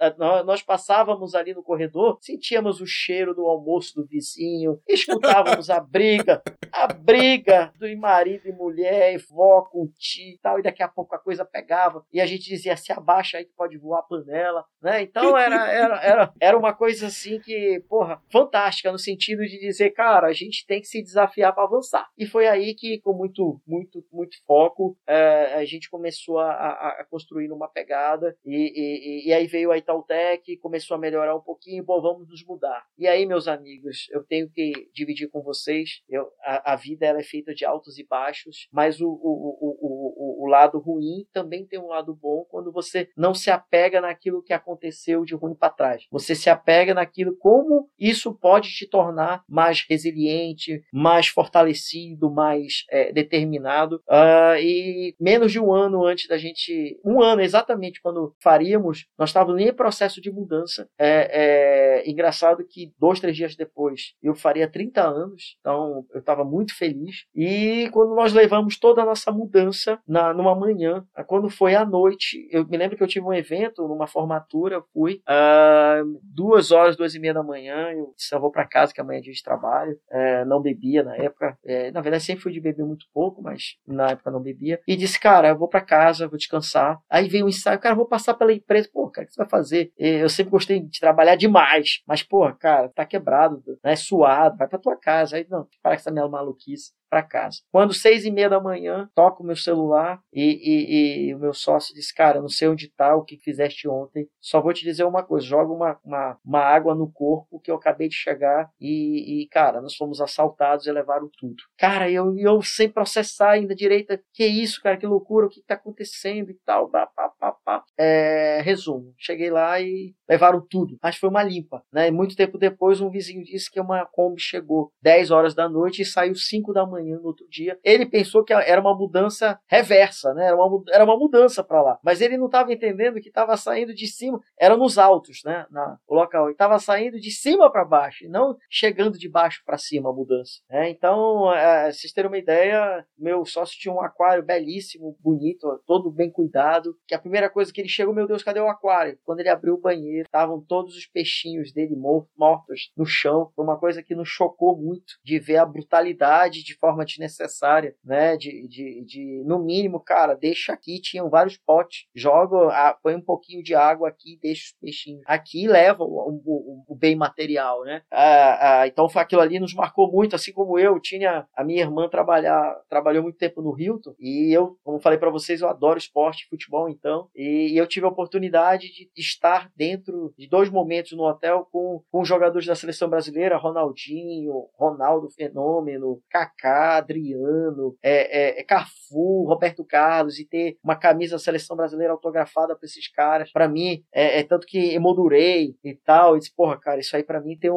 nós passávamos ali no corredor, sentíamos o cheiro do almoço do vizinho, escutávamos a briga, a briga do marido e mulher, e vó com tio e tal, e daqui a pouco a coisa pegava, e a gente dizia, se abaixa aí que pode voar a panela, né? Então era, era, era, era uma coisa assim que, porra, fantástica, no sentido de dizer, cara, a gente tem que se desafiar para avançar. E foi aí que, com muito, muito, muito foco, é, a gente começou a, a, a construir uma pegada, e, e, e, aí veio a Itautec, começou a melhorar um pouquinho, bom, vamos nos mudar. E aí, meus amigos, eu tenho que dividir com vocês, eu, a, a vida ela é feita de altos e baixos, mas o, o, o, o, o lado ruim também tem um lado bom quando você não se apega naquilo que aconteceu de ruim para trás. Você se apega naquilo como isso pode te tornar mais resiliente, mais fortalecido, mais é, determinado. Uh, e menos de um ano antes da gente, um ano exatamente quando faríamos, nós estávamos em processo de mudança. É, é engraçado que dois, três dias depois eu faria 30 anos, então eu estava muito feliz. E quando nós levamos toda a nossa mudança na, numa manhã, quando foi à noite, eu me lembro que eu tive um evento, numa formatura, eu fui, uh, duas horas, duas e meia da manhã, eu disse, eu vou para casa que amanhã é dia de trabalho, uh, não bebia na época, uh, na verdade sempre fui de beber muito pouco, mas na época não bebia, e disse, cara, eu vou para casa, vou descansar. Aí veio um ensaio, cara, eu vou passar pela empresa, pô, cara, o que você vai fazer? Eu sempre gostei de trabalhar demais, mas, pô, cara, tá quebrado, né, suado, vai pra tua casa. Aí, não, para com essa minha maluquice para casa. Quando seis e meia da manhã, toco o meu celular e, e, e, o meu sócio diz, cara, não sei onde tá, o que fizeste ontem, só vou te dizer uma coisa, joga uma, uma, uma água no corpo que eu acabei de chegar e, e, cara, nós fomos assaltados e levaram tudo. Cara, eu, eu sem processar ainda direita, que isso, cara, que loucura, o que tá acontecendo e tal, pá, pá, pá, pá. É, resumo, cheguei lá e levaram tudo, mas foi uma limpa, né? muito tempo depois um vizinho disse que uma Kombi chegou 10 horas da noite e saiu 5 da manhã manhã no outro dia. Ele pensou que era uma mudança reversa, né? Era uma, era uma mudança para lá. Mas ele não estava entendendo que estava saindo de cima, era nos altos, né? Na, o local. Estava saindo de cima para baixo, e não chegando de baixo para cima a mudança. Né? Então, é, vocês terem uma ideia, meu sócio tinha um aquário belíssimo, bonito, todo bem cuidado. Que a primeira coisa que ele chegou, meu Deus, cadê o aquário? Quando ele abriu o banheiro, estavam todos os peixinhos dele mortos no chão. Foi uma coisa que nos chocou muito de ver a brutalidade de forma desnecessária, né? De, de, de, no mínimo, cara, deixa aqui, tinham vários potes, joga, ah, põe um pouquinho de água aqui, deixa os peixinhos. Aqui leva o, o, o bem material, né? Ah, ah, então aquilo ali nos marcou muito, assim como eu tinha a minha irmã trabalhar, trabalhou muito tempo no Hilton e eu, como falei para vocês, eu adoro esporte, futebol, então, e, e, eu tive a oportunidade de estar dentro de dois momentos no hotel com, com jogadores da seleção brasileira, Ronaldinho, Ronaldo Fenômeno, Kaká, Adriano, é, é, é Cafu, Roberto Carlos e ter uma camisa da seleção brasileira autografada por esses caras, para mim, é, é, tanto que emoldurei e tal, e disse, porra, cara, isso aí para mim tem um,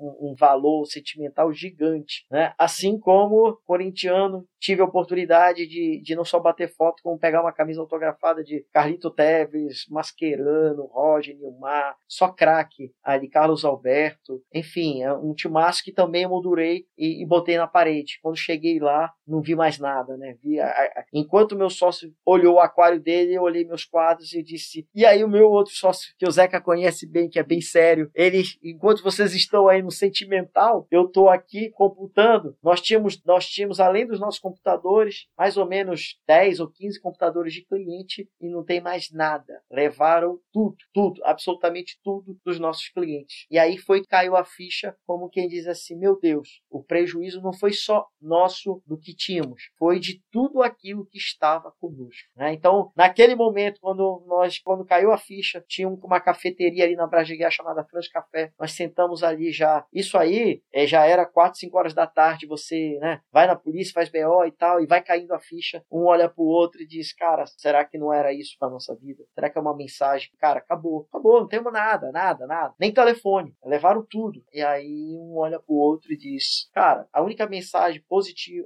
um, um, valor sentimental gigante, né? Assim como corintiano, tive a oportunidade de, de não só bater foto, como pegar uma camisa autografada de Carlito Teves, Mascherano, Roger, Nilmar, só craque ali, Carlos Alberto, enfim, é um timaço que também emoldurei e, e botei na parede. Quando cheguei lá, não vi mais nada, né? Vi a, a, enquanto meu sócio olhou o aquário dele, eu olhei meus quadros e disse. E aí o meu outro sócio, que o Zeca conhece bem, que é bem sério, ele, enquanto vocês estão aí no sentimental, eu estou aqui computando. Nós tínhamos, nós tínhamos além dos nossos computadores, mais ou menos 10 ou 15 computadores de cliente e não tem mais nada. Levaram tudo, tudo, absolutamente tudo dos nossos clientes. E aí foi caiu a ficha, como quem diz assim: meu Deus, o prejuízo não foi só nosso do que tínhamos, foi de tudo aquilo que estava conosco. Né? Então, naquele momento, quando nós, quando caiu a ficha, tinha uma cafeteria ali na Brageguiar chamada Franz Café. Nós sentamos ali já. Isso aí é, já era 4, 5 horas da tarde. Você né, vai na polícia, faz BO e tal, e vai caindo a ficha. Um olha pro outro e diz: Cara, será que não era isso para nossa vida? Será que é uma mensagem? Cara, acabou, acabou, não temos nada, nada, nada. Nem telefone. Levaram tudo. E aí um olha pro outro e diz: Cara, a única mensagem positiva,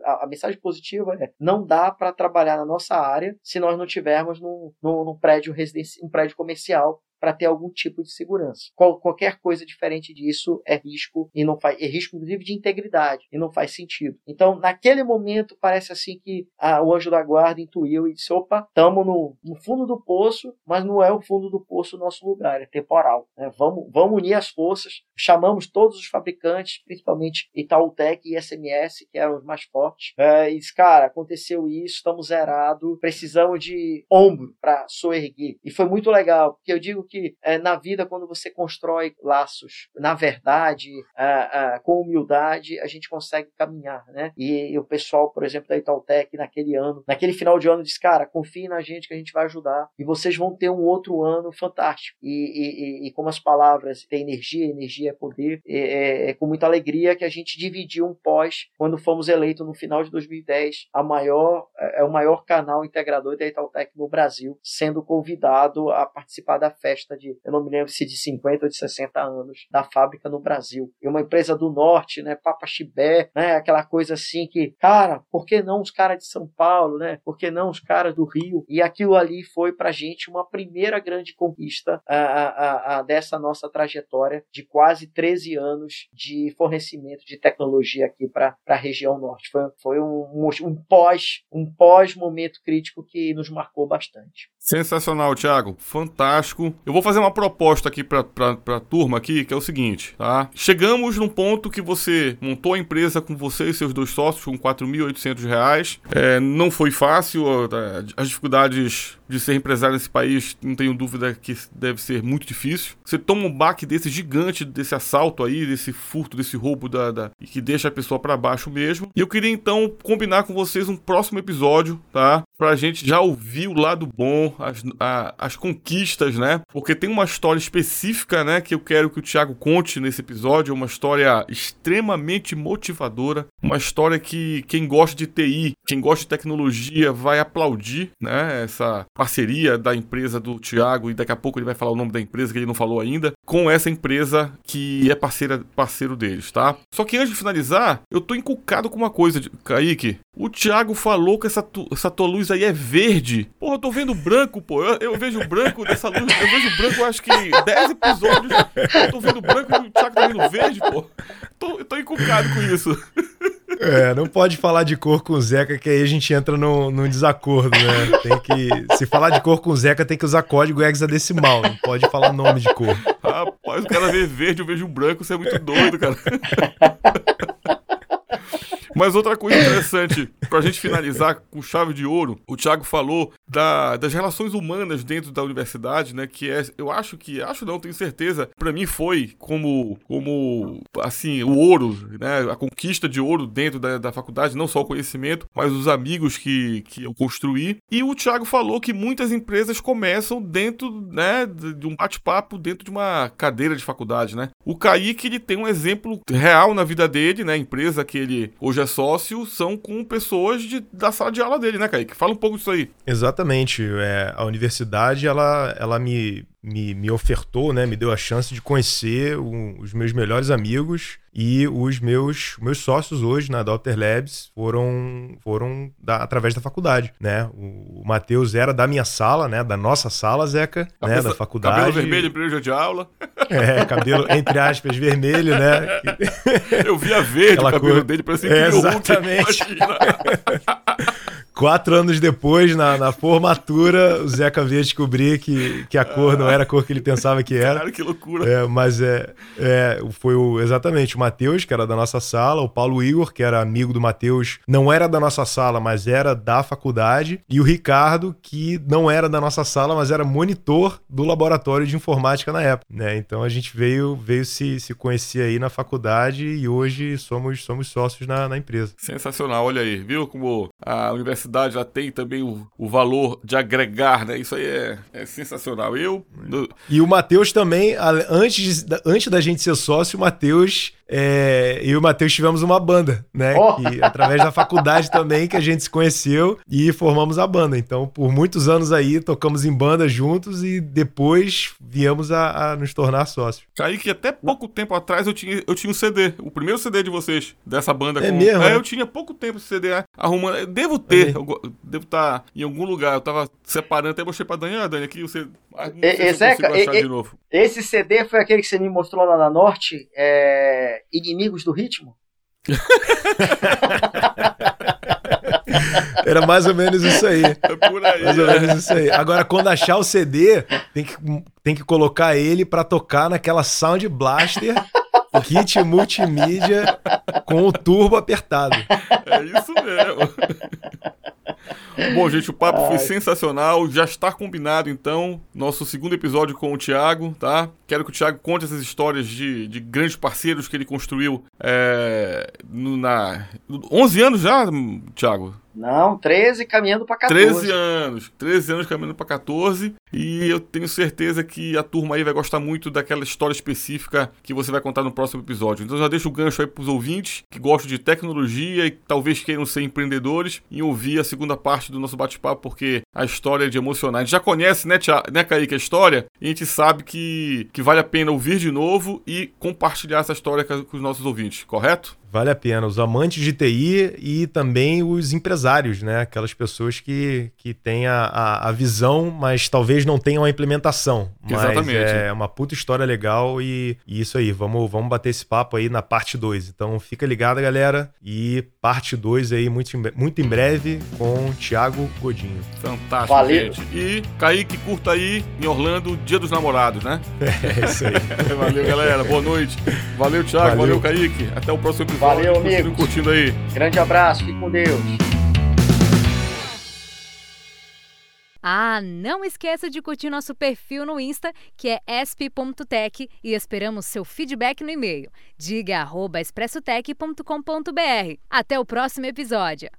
a, a mensagem positiva é não dá para trabalhar na nossa área se nós não tivermos num, num, num prédio residencial, um prédio comercial para ter algum tipo de segurança. Qual, qualquer coisa diferente disso é risco e não faz é risco inclusive de integridade e não faz sentido. Então, naquele momento parece assim que a, o anjo da guarda intuiu e disse: "Opa, estamos no, no fundo do poço, mas não é o fundo do poço o nosso lugar, é temporal. Né? Vamos, vamos unir as forças. Chamamos todos os fabricantes, principalmente Itautec e SMS, que eram os mais fortes. É, e disse, cara, aconteceu isso, estamos zerados, precisamos de ombro para soerguer. E foi muito legal, porque eu digo que é, na vida, quando você constrói laços, na verdade, é, é, com humildade, a gente consegue caminhar, né? E, e, o pessoal, por exemplo, da Itautec, naquele ano, naquele final de ano, disse, cara, confie na gente que a gente vai ajudar e vocês vão ter um outro ano fantástico. E, e, e como as palavras têm energia, energia é poder, é, é, é, com muita alegria que a gente dividiu um pós quando fomos eleitos no final de 2010 a maior, é o maior canal integrador da Itautec no Brasil, sendo convidado a participar da festa de, eu não me lembro se de 50 ou de 60 anos da fábrica no Brasil. E uma empresa do norte, né, Papa Chibé, né, aquela coisa assim que, cara, por que não os caras de São Paulo, né? Por que não os caras do Rio? E aquilo ali foi pra gente uma primeira grande conquista a, a, a, dessa nossa trajetória de quase 13 anos de fornecimento de tecnologia aqui para a região norte. Foi, foi um, um pós um pós momento crítico que nos marcou bastante. Sensacional, Thiago. Fantástico. Eu vou fazer uma proposta aqui para a turma aqui, que é o seguinte, tá? Chegamos num ponto que você montou a empresa com você e seus dois sócios com R$ 4.800. É, não foi fácil, as dificuldades de ser empresário nesse país, não tenho dúvida que deve ser muito difícil. Você toma um baque desse gigante, desse assalto aí, desse furto, desse roubo da, da que deixa a pessoa para baixo mesmo. E eu queria então combinar com vocês um próximo episódio, tá? Pra gente já ouvir o lado bom, as, a, as conquistas, né? Porque tem uma história específica, né, que eu quero que o Thiago conte nesse episódio, uma história extremamente motivadora, uma história que quem gosta de TI, quem gosta de tecnologia vai aplaudir, né? Essa parceria da empresa do Thiago, e daqui a pouco ele vai falar o nome da empresa que ele não falou ainda, com essa empresa que é parceira, parceiro deles, tá? Só que antes de finalizar, eu tô encucado com uma coisa, Kaique. O Thiago falou que essa, essa tua luz aí é verde. Porra, eu tô vendo branco, pô. Eu, eu vejo branco dessa luz. Eu vejo branco, acho que 10 episódios. Eu tô vendo branco e o Thiago tá vendo verde, pô. Tô, eu tô encucado com isso. É, não pode falar de cor com o Zeca, que aí a gente entra num, num desacordo, né? Tem que. Se falar de cor com o Zeca, tem que usar código hexadecimal, não pode falar nome de cor. Rapaz, o cara vê verde, eu vejo branco, você é muito doido, cara. Mas outra coisa interessante, pra gente finalizar com chave de ouro, o Thiago falou da, das relações humanas dentro da universidade, né? Que é, eu acho que, acho não, tenho certeza, para mim foi como, como, assim, o ouro, né? A conquista de ouro dentro da, da faculdade, não só o conhecimento, mas os amigos que, que eu construí. E o Thiago falou que muitas empresas começam dentro, né, de um bate-papo dentro de uma cadeira de faculdade, né? O Kaique, ele tem um exemplo real na vida dele, né? A empresa que ele hoje é sócio são com pessoas de, da sala de aula dele, né, Kaique? Fala um pouco disso aí. Exatamente. É, a universidade, ela, ela me, me, me ofertou, né, me deu a chance de conhecer um, os meus melhores amigos e os meus, meus sócios hoje na Daughter Labs foram, foram da, através da faculdade, né? O, o Matheus era da minha sala, né? Da nossa sala, Zeca, né? Da faculdade. Cabelo vermelho em primeiro de aula. É, cabelo, entre aspas, vermelho, né? Eu via verde Aquela o cabelo cor... dele, parecia é, Exatamente. Quatro anos depois, na, na formatura, o Zeca veio descobrir que, que a cor não era a cor que ele pensava que era. Cara, que loucura. É, mas é, é, foi o, exatamente o Matheus, que era da nossa sala, o Paulo Igor, que era amigo do Matheus, não era da nossa sala, mas era da faculdade, e o Ricardo, que não era da nossa sala, mas era monitor do laboratório de informática na época. Né? Então a gente veio, veio se, se conhecer aí na faculdade e hoje somos, somos sócios na, na empresa. Sensacional, olha aí, viu como a universidade universidade já tem também o, o valor de agregar, né? Isso aí é, é sensacional. Eu. E o Matheus também, antes, antes da gente ser sócio, o Matheus é, eu e o Matheus tivemos uma banda, né? Oh. Que, através da faculdade também que a gente se conheceu e formamos a banda. Então, por muitos anos aí, tocamos em banda juntos e depois viemos a, a nos tornar sócios. Kaique, até pouco tempo atrás eu tinha, eu tinha um CD, o primeiro CD de vocês, dessa banda. É com... mesmo? É, eu tinha pouco tempo esse CD né? arrumando. Devo ter, é. eu devo estar tá em algum lugar. Eu tava separando, até mostrei pra Dani, ah, Dani, aqui você e, Zeca, e, esse CD foi aquele que você me mostrou lá na Norte, é... Inimigos do Ritmo? Era mais ou menos isso aí. É por aí. Mais ou menos é. isso aí. Agora, quando achar o CD, tem que, tem que colocar ele para tocar naquela Sound Blaster kit multimídia com o turbo apertado. É isso mesmo. Bom, gente, o papo Ai. foi sensacional. Já está combinado, então, nosso segundo episódio com o Thiago, tá? Quero que o Thiago conte essas histórias de, de grandes parceiros que ele construiu é, no, na... 11 anos já, Thiago? Não, 13 caminhando para 14. 13 anos, 13 anos caminhando para 14. E eu tenho certeza que a turma aí vai gostar muito daquela história específica que você vai contar no próximo episódio. Então já deixo o gancho aí pros ouvintes que gostam de tecnologia e talvez queiram ser empreendedores em ouvir a segunda parte do nosso bate-papo, porque a história é de emocionar. A gente já conhece, né, Tia, né Kaique, a história, e a gente sabe que, que vale a pena ouvir de novo e compartilhar essa história com os nossos ouvintes, correto? Vale a pena. Os amantes de TI e também os empresários, né? Aquelas pessoas que, que têm a, a, a visão, mas talvez não tenham a implementação. Mas Exatamente. É uma puta história legal e, e, isso aí. Vamos, vamos bater esse papo aí na parte 2. Então fica ligado, galera. E parte 2 aí muito, muito em breve com o Thiago Godinho. Fantástico, Valeu. gente. E Kaique, curta aí em Orlando, Dia dos Namorados, né? É isso aí. valeu, galera. Boa noite. Valeu, Thiago. Valeu, valeu Kaique. Até o próximo episódio. Valeu, amigo. curtindo aí. Grande abraço, fique com Deus. Ah, não esqueça de curtir nosso perfil no Insta, que é esp.tech, e esperamos seu feedback no e-mail. Diga arroba expressotech.com.br. Até o próximo episódio.